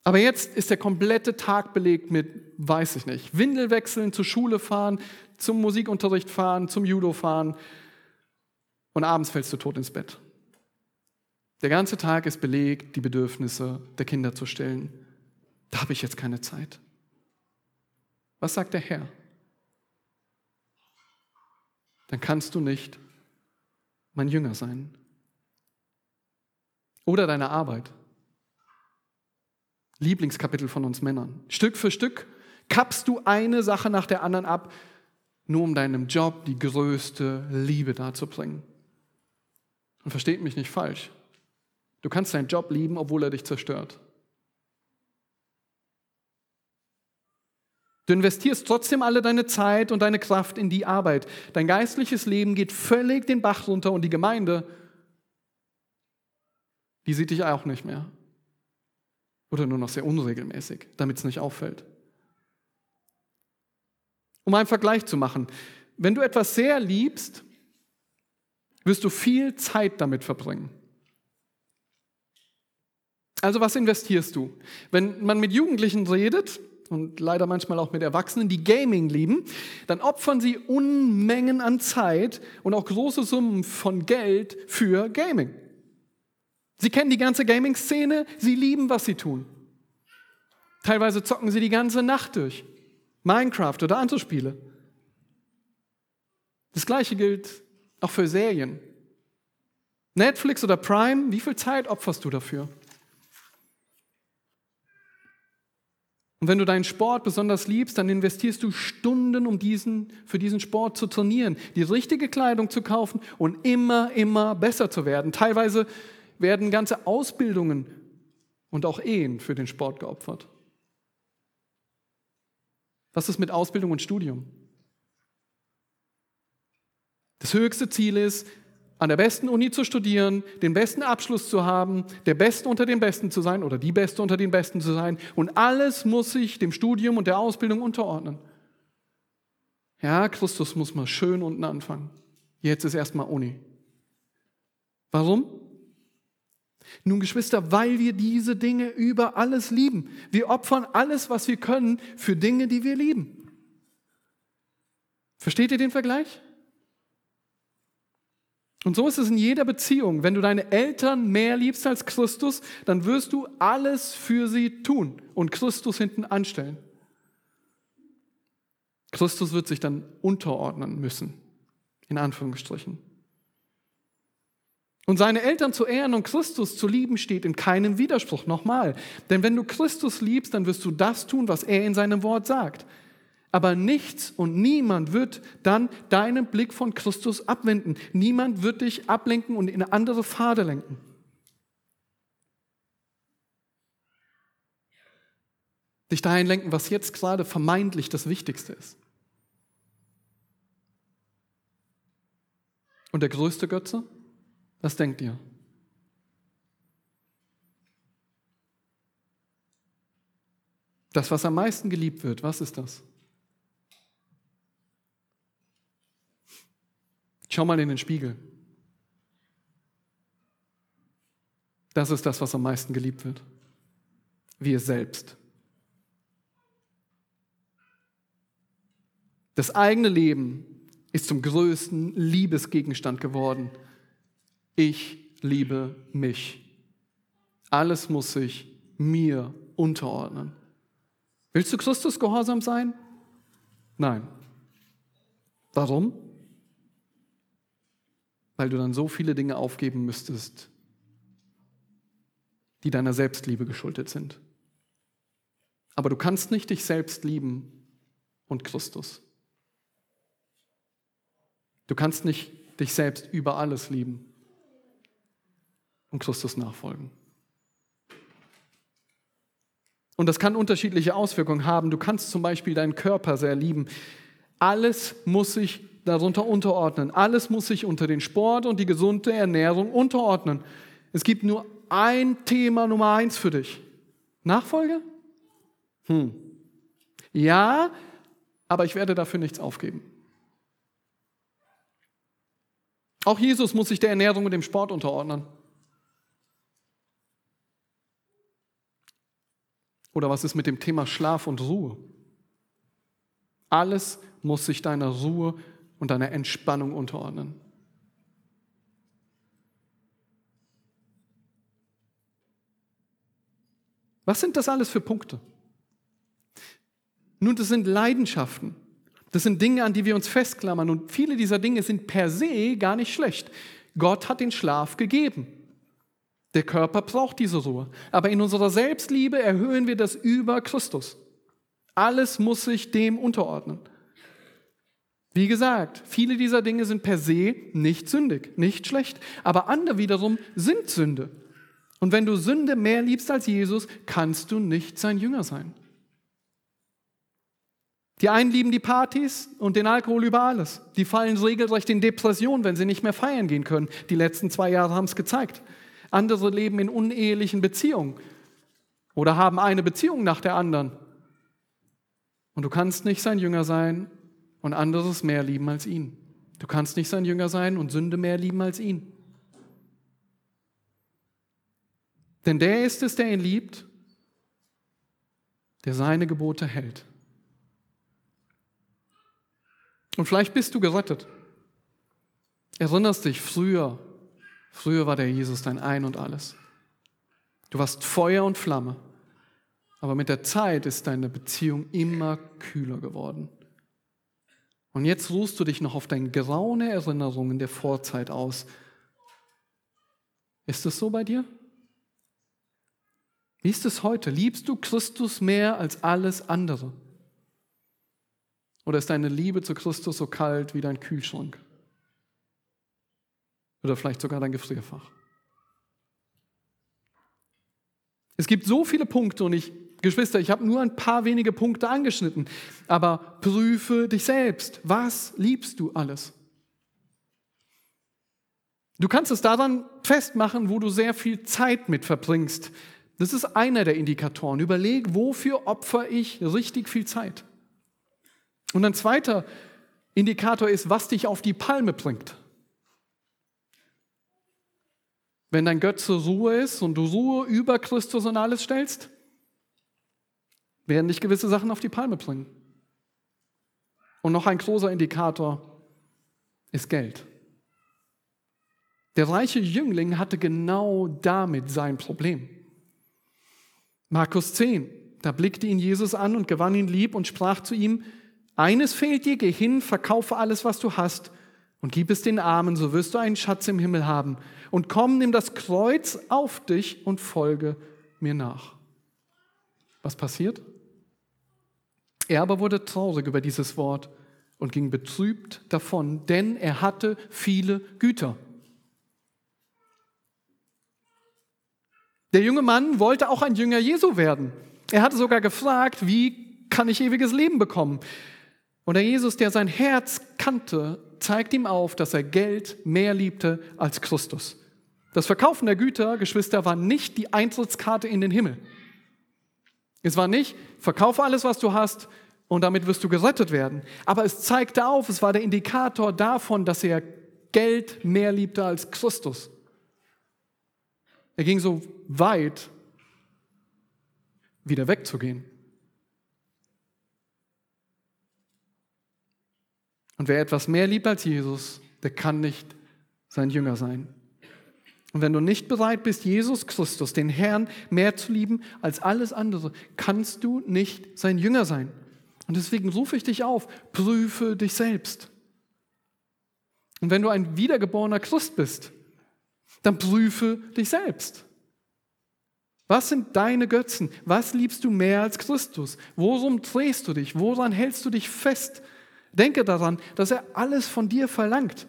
S1: Aber jetzt ist der komplette Tag belegt mit, weiß ich nicht, Windel wechseln, zur Schule fahren, zum Musikunterricht fahren, zum Judo fahren und abends fällst du tot ins Bett. Der ganze Tag ist belegt, die Bedürfnisse der Kinder zu stillen. Da habe ich jetzt keine Zeit. Was sagt der Herr? Dann kannst du nicht mein Jünger sein. Oder deine Arbeit. Lieblingskapitel von uns Männern. Stück für Stück kappst du eine Sache nach der anderen ab, nur um deinem Job die größte Liebe darzubringen. Und versteht mich nicht falsch. Du kannst deinen Job lieben, obwohl er dich zerstört. Du investierst trotzdem alle deine Zeit und deine Kraft in die Arbeit. Dein geistliches Leben geht völlig den Bach runter und die Gemeinde, die sieht dich auch nicht mehr. Oder nur noch sehr unregelmäßig, damit es nicht auffällt. Um einen Vergleich zu machen, wenn du etwas sehr liebst, wirst du viel Zeit damit verbringen. Also was investierst du? Wenn man mit Jugendlichen redet und leider manchmal auch mit Erwachsenen, die Gaming lieben, dann opfern sie Unmengen an Zeit und auch große Summen von Geld für Gaming. Sie kennen die ganze Gaming-Szene, sie lieben, was sie tun. Teilweise zocken sie die ganze Nacht durch. Minecraft oder andere Spiele. Das gleiche gilt auch für Serien. Netflix oder Prime, wie viel Zeit opferst du dafür? Und wenn du deinen Sport besonders liebst, dann investierst du Stunden, um diesen, für diesen Sport zu trainieren, die richtige Kleidung zu kaufen und immer, immer besser zu werden. Teilweise werden ganze Ausbildungen und auch Ehen für den Sport geopfert. Was ist mit Ausbildung und Studium? Das höchste Ziel ist, an der besten Uni zu studieren, den besten Abschluss zu haben, der Beste unter den Besten zu sein oder die Beste unter den Besten zu sein. Und alles muss sich dem Studium und der Ausbildung unterordnen. Ja, Christus muss mal schön unten anfangen. Jetzt ist erstmal Uni. Warum? Nun, Geschwister, weil wir diese Dinge über alles lieben. Wir opfern alles, was wir können, für Dinge, die wir lieben. Versteht ihr den Vergleich? Und so ist es in jeder Beziehung. Wenn du deine Eltern mehr liebst als Christus, dann wirst du alles für sie tun und Christus hinten anstellen. Christus wird sich dann unterordnen müssen, in Anführungsstrichen. Und seine Eltern zu ehren und Christus zu lieben steht in keinem Widerspruch. Nochmal. Denn wenn du Christus liebst, dann wirst du das tun, was er in seinem Wort sagt. Aber nichts und niemand wird dann deinen Blick von Christus abwenden. Niemand wird dich ablenken und in andere Pfade lenken. Dich dahin lenken, was jetzt gerade vermeintlich das Wichtigste ist. Und der größte Götze? Was denkt ihr? Das, was am meisten geliebt wird, was ist das? Schau mal in den Spiegel. Das ist das, was am meisten geliebt wird. Wir selbst. Das eigene Leben ist zum größten Liebesgegenstand geworden. Ich liebe mich. Alles muss sich mir unterordnen. Willst du Christus gehorsam sein? Nein. Warum? Weil du dann so viele Dinge aufgeben müsstest, die deiner Selbstliebe geschuldet sind. Aber du kannst nicht dich selbst lieben und Christus. Du kannst nicht dich selbst über alles lieben und Christus nachfolgen. Und das kann unterschiedliche Auswirkungen haben. Du kannst zum Beispiel deinen Körper sehr lieben. Alles muss sich darunter unterordnen. Alles muss sich unter den Sport und die gesunde Ernährung unterordnen. Es gibt nur ein Thema Nummer eins für dich. Nachfolge? Hm. Ja, aber ich werde dafür nichts aufgeben. Auch Jesus muss sich der Ernährung und dem Sport unterordnen. Oder was ist mit dem Thema Schlaf und Ruhe? Alles muss sich deiner Ruhe und deiner Entspannung unterordnen. Was sind das alles für Punkte? Nun, das sind Leidenschaften. Das sind Dinge, an die wir uns festklammern. Und viele dieser Dinge sind per se gar nicht schlecht. Gott hat den Schlaf gegeben. Der Körper braucht diese Ruhe. Aber in unserer Selbstliebe erhöhen wir das über Christus. Alles muss sich dem unterordnen. Wie gesagt, viele dieser Dinge sind per se nicht sündig, nicht schlecht, aber andere wiederum sind Sünde. Und wenn du Sünde mehr liebst als Jesus, kannst du nicht sein Jünger sein. Die einen lieben die Partys und den Alkohol über alles. Die fallen regelrecht in Depression, wenn sie nicht mehr feiern gehen können. Die letzten zwei Jahre haben es gezeigt. Andere leben in unehelichen Beziehungen oder haben eine Beziehung nach der anderen. Und du kannst nicht sein Jünger sein und anderes mehr lieben als ihn. Du kannst nicht sein Jünger sein und Sünde mehr lieben als ihn. Denn der ist es, der ihn liebt, der seine Gebote hält. Und vielleicht bist du gerettet. Erinnerst dich früher, Früher war der Jesus dein Ein und alles. Du warst Feuer und Flamme. Aber mit der Zeit ist deine Beziehung immer kühler geworden. Und jetzt ruhst du dich noch auf deine graue Erinnerungen der Vorzeit aus. Ist es so bei dir? Wie ist es heute? Liebst du Christus mehr als alles andere? Oder ist deine Liebe zu Christus so kalt wie dein Kühlschrank? Oder vielleicht sogar dein Gefrierfach. Es gibt so viele Punkte und ich, Geschwister, ich habe nur ein paar wenige Punkte angeschnitten, aber prüfe dich selbst. Was liebst du alles? Du kannst es daran festmachen, wo du sehr viel Zeit mit verbringst. Das ist einer der Indikatoren. Überleg, wofür opfer ich richtig viel Zeit? Und ein zweiter Indikator ist, was dich auf die Palme bringt. Wenn dein Götze Ruhe ist und du Ruhe über Christus und alles stellst, werden dich gewisse Sachen auf die Palme bringen. Und noch ein großer Indikator ist Geld. Der reiche Jüngling hatte genau damit sein Problem. Markus 10, da blickte ihn Jesus an und gewann ihn lieb und sprach zu ihm, eines fehlt dir, geh hin, verkaufe alles, was du hast und gib es den Armen, so wirst du einen Schatz im Himmel haben. Und komm, nimm das Kreuz auf dich und folge mir nach. Was passiert? Er aber wurde traurig über dieses Wort und ging betrübt davon, denn er hatte viele Güter. Der junge Mann wollte auch ein Jünger Jesu werden. Er hatte sogar gefragt, wie kann ich ewiges Leben bekommen? Und der Jesus, der sein Herz kannte, zeigt ihm auf, dass er Geld mehr liebte als Christus. Das Verkaufen der Güter, Geschwister, war nicht die Eintrittskarte in den Himmel. Es war nicht, verkaufe alles, was du hast und damit wirst du gerettet werden. Aber es zeigte auf, es war der Indikator davon, dass er Geld mehr liebte als Christus. Er ging so weit, wieder wegzugehen. Und wer etwas mehr liebt als Jesus, der kann nicht sein Jünger sein. Und wenn du nicht bereit bist, Jesus Christus, den Herrn, mehr zu lieben als alles andere, kannst du nicht sein Jünger sein. Und deswegen rufe ich dich auf, prüfe dich selbst. Und wenn du ein wiedergeborener Christ bist, dann prüfe dich selbst. Was sind deine Götzen? Was liebst du mehr als Christus? Worum drehst du dich? Woran hältst du dich fest? Denke daran, dass er alles von dir verlangt.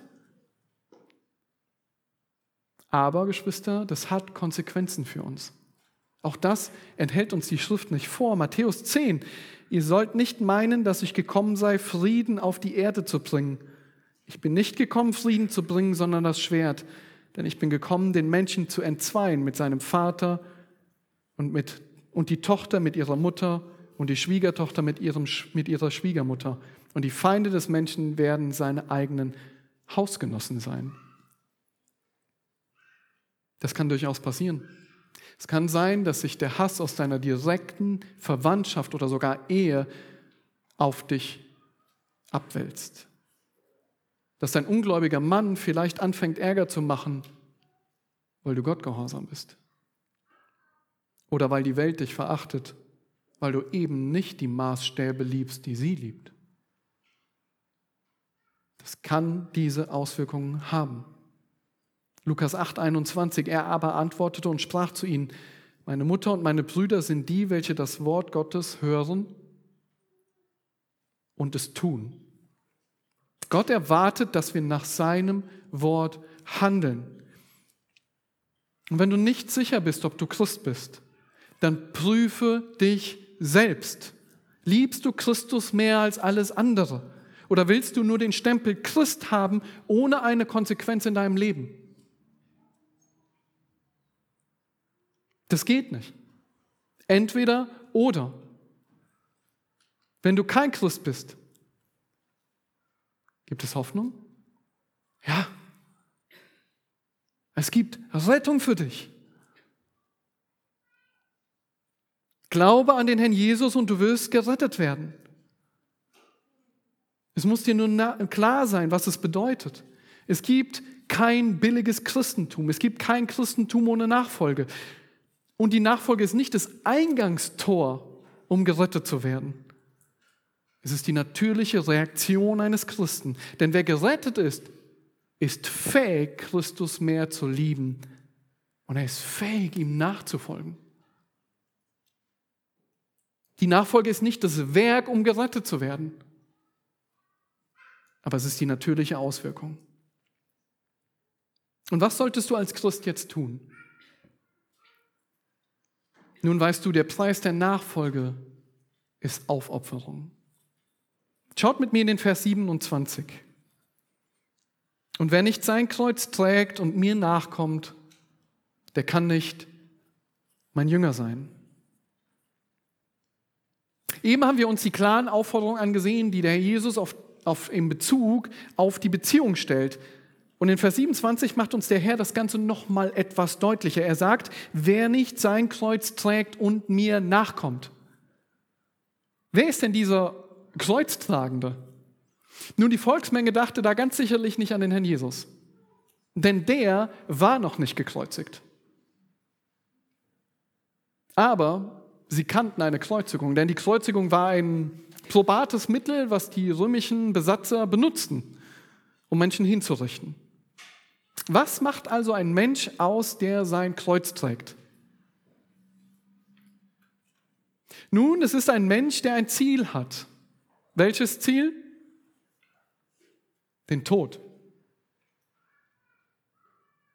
S1: Aber, Geschwister, das hat Konsequenzen für uns. Auch das enthält uns die Schrift nicht vor. Matthäus 10. Ihr sollt nicht meinen, dass ich gekommen sei, Frieden auf die Erde zu bringen. Ich bin nicht gekommen, Frieden zu bringen, sondern das Schwert. Denn ich bin gekommen, den Menschen zu entzweien mit seinem Vater und, mit, und die Tochter mit ihrer Mutter und die Schwiegertochter mit, ihrem, mit ihrer Schwiegermutter. Und die Feinde des Menschen werden seine eigenen Hausgenossen sein. Das kann durchaus passieren. Es kann sein, dass sich der Hass aus deiner direkten Verwandtschaft oder sogar Ehe auf dich abwälzt. Dass dein ungläubiger Mann vielleicht anfängt, Ärger zu machen, weil du Gott gehorsam bist. Oder weil die Welt dich verachtet, weil du eben nicht die Maßstäbe liebst, die sie liebt. Das kann diese Auswirkungen haben. Lukas 8, 21. Er aber antwortete und sprach zu ihnen, meine Mutter und meine Brüder sind die, welche das Wort Gottes hören und es tun. Gott erwartet, dass wir nach seinem Wort handeln. Und wenn du nicht sicher bist, ob du Christ bist, dann prüfe dich selbst. Liebst du Christus mehr als alles andere? Oder willst du nur den Stempel Christ haben, ohne eine Konsequenz in deinem Leben? Das geht nicht. Entweder oder. Wenn du kein Christ bist, gibt es Hoffnung? Ja. Es gibt Rettung für dich. Glaube an den Herrn Jesus und du wirst gerettet werden. Es muss dir nur klar sein, was es bedeutet. Es gibt kein billiges Christentum. Es gibt kein Christentum ohne Nachfolge. Und die Nachfolge ist nicht das Eingangstor, um gerettet zu werden. Es ist die natürliche Reaktion eines Christen. Denn wer gerettet ist, ist fähig, Christus mehr zu lieben. Und er ist fähig, ihm nachzufolgen. Die Nachfolge ist nicht das Werk, um gerettet zu werden, aber es ist die natürliche Auswirkung. Und was solltest du als Christ jetzt tun? Nun weißt du, der Preis der Nachfolge ist Aufopferung. Schaut mit mir in den Vers 27. Und wer nicht sein Kreuz trägt und mir nachkommt, der kann nicht mein Jünger sein. Eben haben wir uns die klaren Aufforderungen angesehen, die der Herr Jesus auf, auf, in Bezug auf die Beziehung stellt. Und in Vers 27 macht uns der Herr das Ganze nochmal etwas deutlicher. Er sagt, wer nicht sein Kreuz trägt und mir nachkommt. Wer ist denn dieser Kreuztragende? Nun, die Volksmenge dachte da ganz sicherlich nicht an den Herrn Jesus. Denn der war noch nicht gekreuzigt. Aber sie kannten eine Kreuzigung, denn die Kreuzigung war ein probates Mittel, was die römischen Besatzer benutzten, um Menschen hinzurichten. Was macht also ein Mensch aus, der sein Kreuz trägt? Nun, es ist ein Mensch, der ein Ziel hat. Welches Ziel? Den Tod.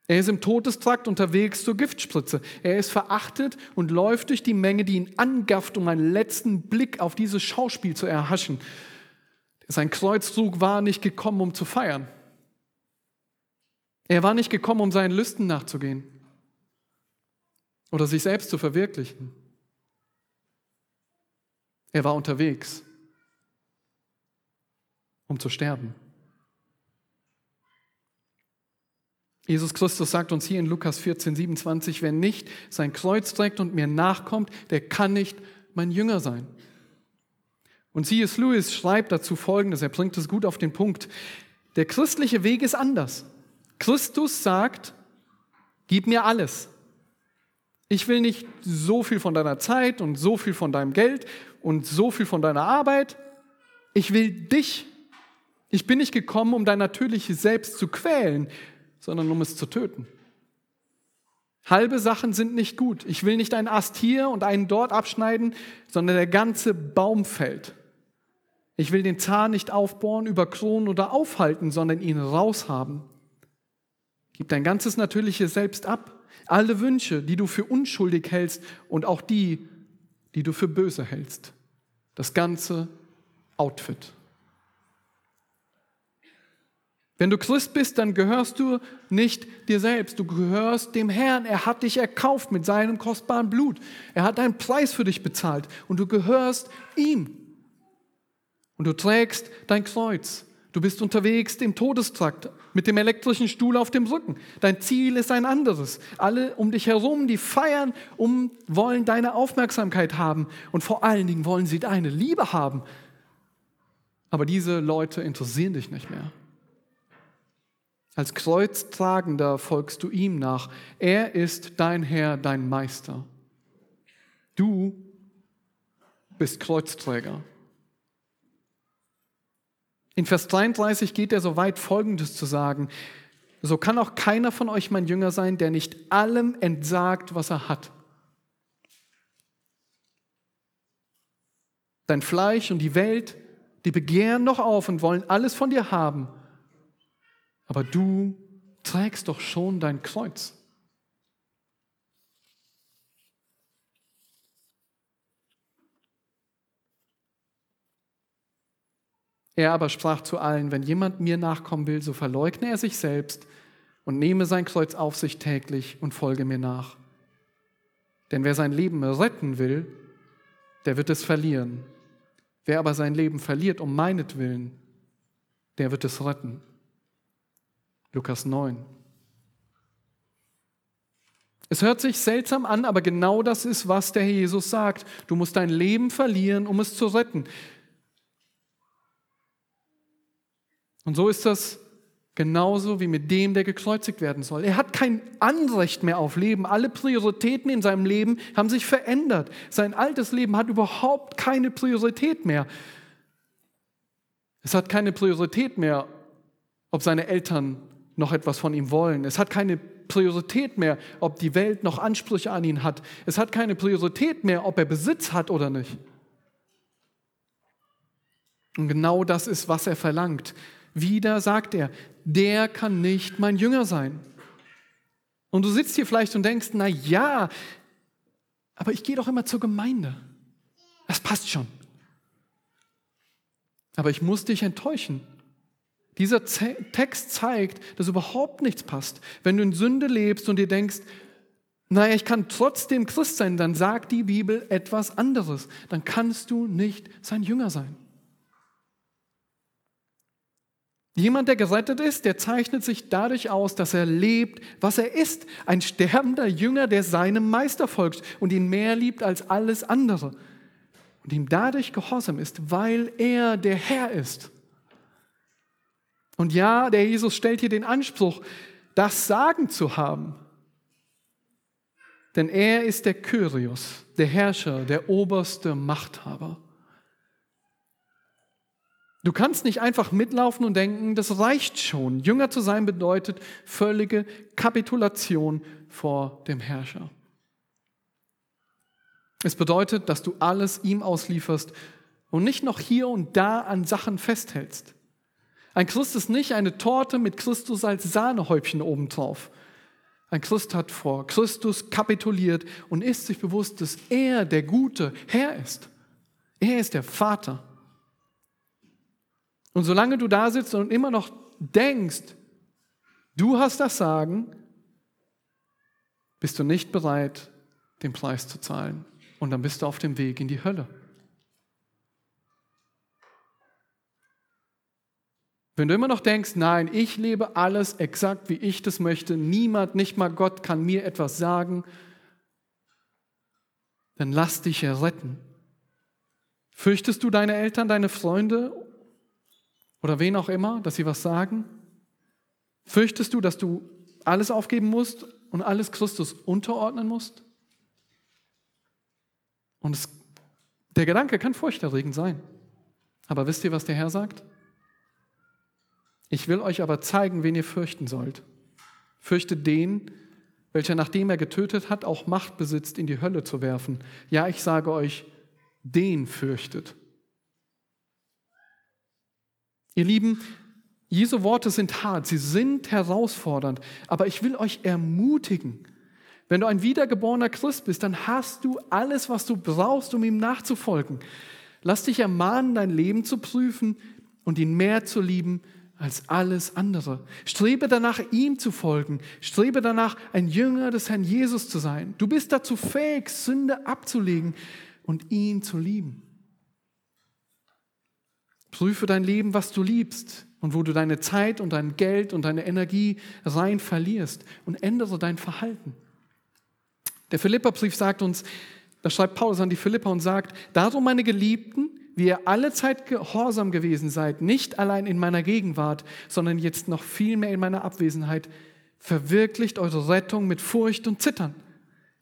S1: Er ist im Todestrakt unterwegs zur Giftspritze. Er ist verachtet und läuft durch die Menge, die ihn angafft, um einen letzten Blick auf dieses Schauspiel zu erhaschen. Sein Kreuzzug war nicht gekommen, um zu feiern. Er war nicht gekommen, um seinen Lüsten nachzugehen oder sich selbst zu verwirklichen. Er war unterwegs, um zu sterben. Jesus Christus sagt uns hier in Lukas 14, 27, wer nicht sein Kreuz trägt und mir nachkommt, der kann nicht mein Jünger sein. Und C.S. Lewis schreibt dazu Folgendes, er bringt es gut auf den Punkt. Der christliche Weg ist anders. Christus sagt, gib mir alles. Ich will nicht so viel von deiner Zeit und so viel von deinem Geld und so viel von deiner Arbeit. Ich will dich. Ich bin nicht gekommen, um dein natürliches Selbst zu quälen, sondern um es zu töten. Halbe Sachen sind nicht gut. Ich will nicht einen Ast hier und einen dort abschneiden, sondern der ganze Baum fällt. Ich will den Zahn nicht aufbohren, überkronen oder aufhalten, sondern ihn raushaben. Gib dein ganzes natürliches Selbst ab. Alle Wünsche, die du für unschuldig hältst und auch die, die du für böse hältst. Das ganze Outfit. Wenn du Christ bist, dann gehörst du nicht dir selbst, du gehörst dem Herrn. Er hat dich erkauft mit seinem kostbaren Blut. Er hat einen Preis für dich bezahlt und du gehörst ihm. Und du trägst dein Kreuz. Du bist unterwegs im Todestrakt mit dem elektrischen Stuhl auf dem Rücken. Dein Ziel ist ein anderes. Alle um dich herum, die feiern, um, wollen deine Aufmerksamkeit haben und vor allen Dingen wollen sie deine Liebe haben. Aber diese Leute interessieren dich nicht mehr. Als Kreuztragender folgst du ihm nach. Er ist dein Herr, dein Meister. Du bist Kreuzträger. In Vers 33 geht er so weit, Folgendes zu sagen. So kann auch keiner von euch mein Jünger sein, der nicht allem entsagt, was er hat. Dein Fleisch und die Welt, die begehren noch auf und wollen alles von dir haben. Aber du trägst doch schon dein Kreuz. Er aber sprach zu allen, wenn jemand mir nachkommen will, so verleugne er sich selbst und nehme sein Kreuz auf sich täglich und folge mir nach. Denn wer sein Leben retten will, der wird es verlieren. Wer aber sein Leben verliert um meinetwillen, der wird es retten. Lukas 9. Es hört sich seltsam an, aber genau das ist, was der Herr Jesus sagt. Du musst dein Leben verlieren, um es zu retten. Und so ist das genauso wie mit dem, der gekreuzigt werden soll. Er hat kein Anrecht mehr auf Leben. Alle Prioritäten in seinem Leben haben sich verändert. Sein altes Leben hat überhaupt keine Priorität mehr. Es hat keine Priorität mehr, ob seine Eltern noch etwas von ihm wollen. Es hat keine Priorität mehr, ob die Welt noch Ansprüche an ihn hat. Es hat keine Priorität mehr, ob er Besitz hat oder nicht. Und genau das ist, was er verlangt. Wieder sagt er, der kann nicht mein Jünger sein. Und du sitzt hier vielleicht und denkst, na ja, aber ich gehe doch immer zur Gemeinde. Das passt schon. Aber ich muss dich enttäuschen. Dieser Text zeigt, dass überhaupt nichts passt. Wenn du in Sünde lebst und dir denkst, naja, ich kann trotzdem Christ sein, dann sagt die Bibel etwas anderes. Dann kannst du nicht sein Jünger sein. Jemand, der gerettet ist, der zeichnet sich dadurch aus, dass er lebt, was er ist. Ein sterbender Jünger, der seinem Meister folgt und ihn mehr liebt als alles andere. Und ihm dadurch gehorsam ist, weil er der Herr ist. Und ja, der Jesus stellt hier den Anspruch, das Sagen zu haben. Denn er ist der Kyrios, der Herrscher, der oberste Machthaber. Du kannst nicht einfach mitlaufen und denken, das reicht schon. Jünger zu sein bedeutet völlige Kapitulation vor dem Herrscher. Es bedeutet, dass du alles ihm auslieferst und nicht noch hier und da an Sachen festhältst. Ein Christ ist nicht eine Torte mit Christus als Sahnehäubchen obendrauf. Ein Christ hat vor Christus kapituliert und ist sich bewusst, dass er der gute Herr ist. Er ist der Vater. Und solange du da sitzt und immer noch denkst, du hast das Sagen, bist du nicht bereit, den Preis zu zahlen. Und dann bist du auf dem Weg in die Hölle. Wenn du immer noch denkst, nein, ich lebe alles exakt, wie ich das möchte, niemand, nicht mal Gott kann mir etwas sagen, dann lass dich erretten Fürchtest du deine Eltern, deine Freunde oder wen auch immer, dass sie was sagen? Fürchtest du, dass du alles aufgeben musst und alles Christus unterordnen musst? Und es, der Gedanke kann furchterregend sein. Aber wisst ihr, was der Herr sagt? Ich will euch aber zeigen, wen ihr fürchten sollt. Fürchtet den, welcher nachdem er getötet hat, auch Macht besitzt, in die Hölle zu werfen. Ja, ich sage euch, den fürchtet. Ihr Lieben, Jesu Worte sind hart, sie sind herausfordernd, aber ich will euch ermutigen. Wenn du ein wiedergeborener Christ bist, dann hast du alles, was du brauchst, um ihm nachzufolgen. Lass dich ermahnen, dein Leben zu prüfen und ihn mehr zu lieben als alles andere. Strebe danach, ihm zu folgen. Strebe danach, ein Jünger des Herrn Jesus zu sein. Du bist dazu fähig, Sünde abzulegen und ihn zu lieben. Prüfe dein Leben, was du liebst und wo du deine Zeit und dein Geld und deine Energie rein verlierst und ändere dein Verhalten. Der Philipperbrief sagt uns, da schreibt Paulus an die Philipper und sagt, darum meine Geliebten, wie ihr alle Zeit gehorsam gewesen seid, nicht allein in meiner Gegenwart, sondern jetzt noch viel mehr in meiner Abwesenheit, verwirklicht eure Rettung mit Furcht und Zittern.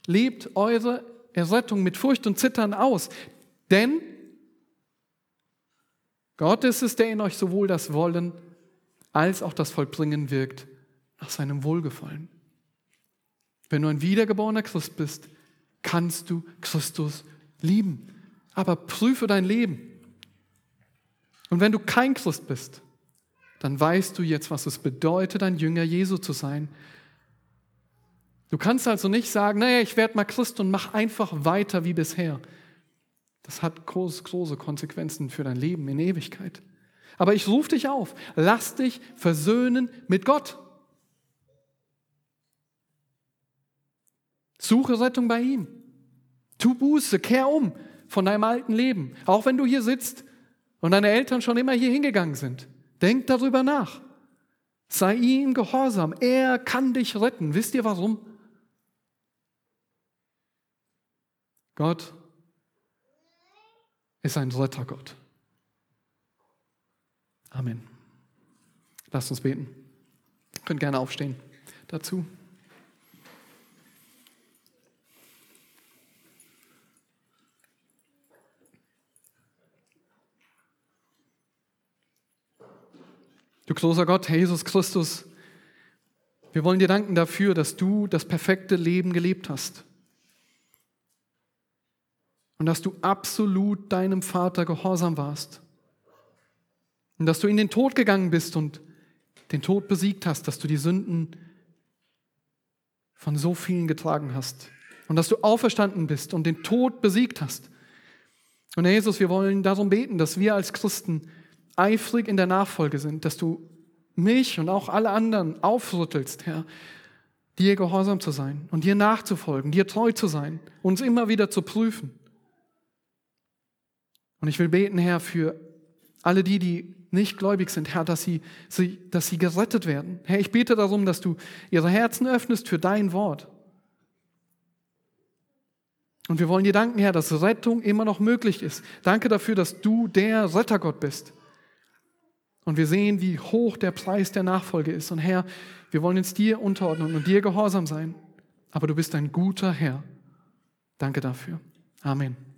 S1: Lebt eure Errettung mit Furcht und Zittern aus. Denn Gott ist es, der in euch sowohl das Wollen als auch das Vollbringen wirkt nach seinem Wohlgefallen. Wenn du ein wiedergeborener Christ bist, kannst du Christus lieben. Aber prüfe dein Leben. Und wenn du kein Christ bist, dann weißt du jetzt, was es bedeutet, ein Jünger Jesu zu sein Du kannst also nicht sagen, naja, ich werde mal Christ und mach einfach weiter wie bisher. Das hat große, große Konsequenzen für dein Leben in Ewigkeit. Aber ich rufe dich auf, lass dich versöhnen mit Gott. Suche Rettung bei ihm. Tu Buße, kehr um von deinem alten Leben. Auch wenn du hier sitzt und deine Eltern schon immer hier hingegangen sind. Denk darüber nach. Sei ihm gehorsam. Er kann dich retten. Wisst ihr warum? Gott ist ein Rettergott. Amen. Lasst uns beten. Ihr könnt gerne aufstehen dazu. Du großer Gott, Jesus Christus, wir wollen dir danken dafür, dass du das perfekte Leben gelebt hast und dass du absolut deinem Vater gehorsam warst. Und dass du in den Tod gegangen bist und den Tod besiegt hast, dass du die Sünden von so vielen getragen hast. Und dass du auferstanden bist und den Tod besiegt hast. Und Herr Jesus, wir wollen darum beten, dass wir als Christen eifrig in der Nachfolge sind, dass du mich und auch alle anderen aufrüttelst, Herr, dir gehorsam zu sein und dir nachzufolgen, dir treu zu sein, uns immer wieder zu prüfen. Und ich will beten, Herr, für alle die, die nicht gläubig sind, Herr, dass sie, dass sie gerettet werden. Herr, ich bete darum, dass du ihre Herzen öffnest für dein Wort. Und wir wollen dir danken, Herr, dass Rettung immer noch möglich ist. Danke dafür, dass du der Rettergott bist. Und wir sehen, wie hoch der Preis der Nachfolge ist. Und Herr, wir wollen uns dir unterordnen und dir gehorsam sein. Aber du bist ein guter Herr. Danke dafür. Amen.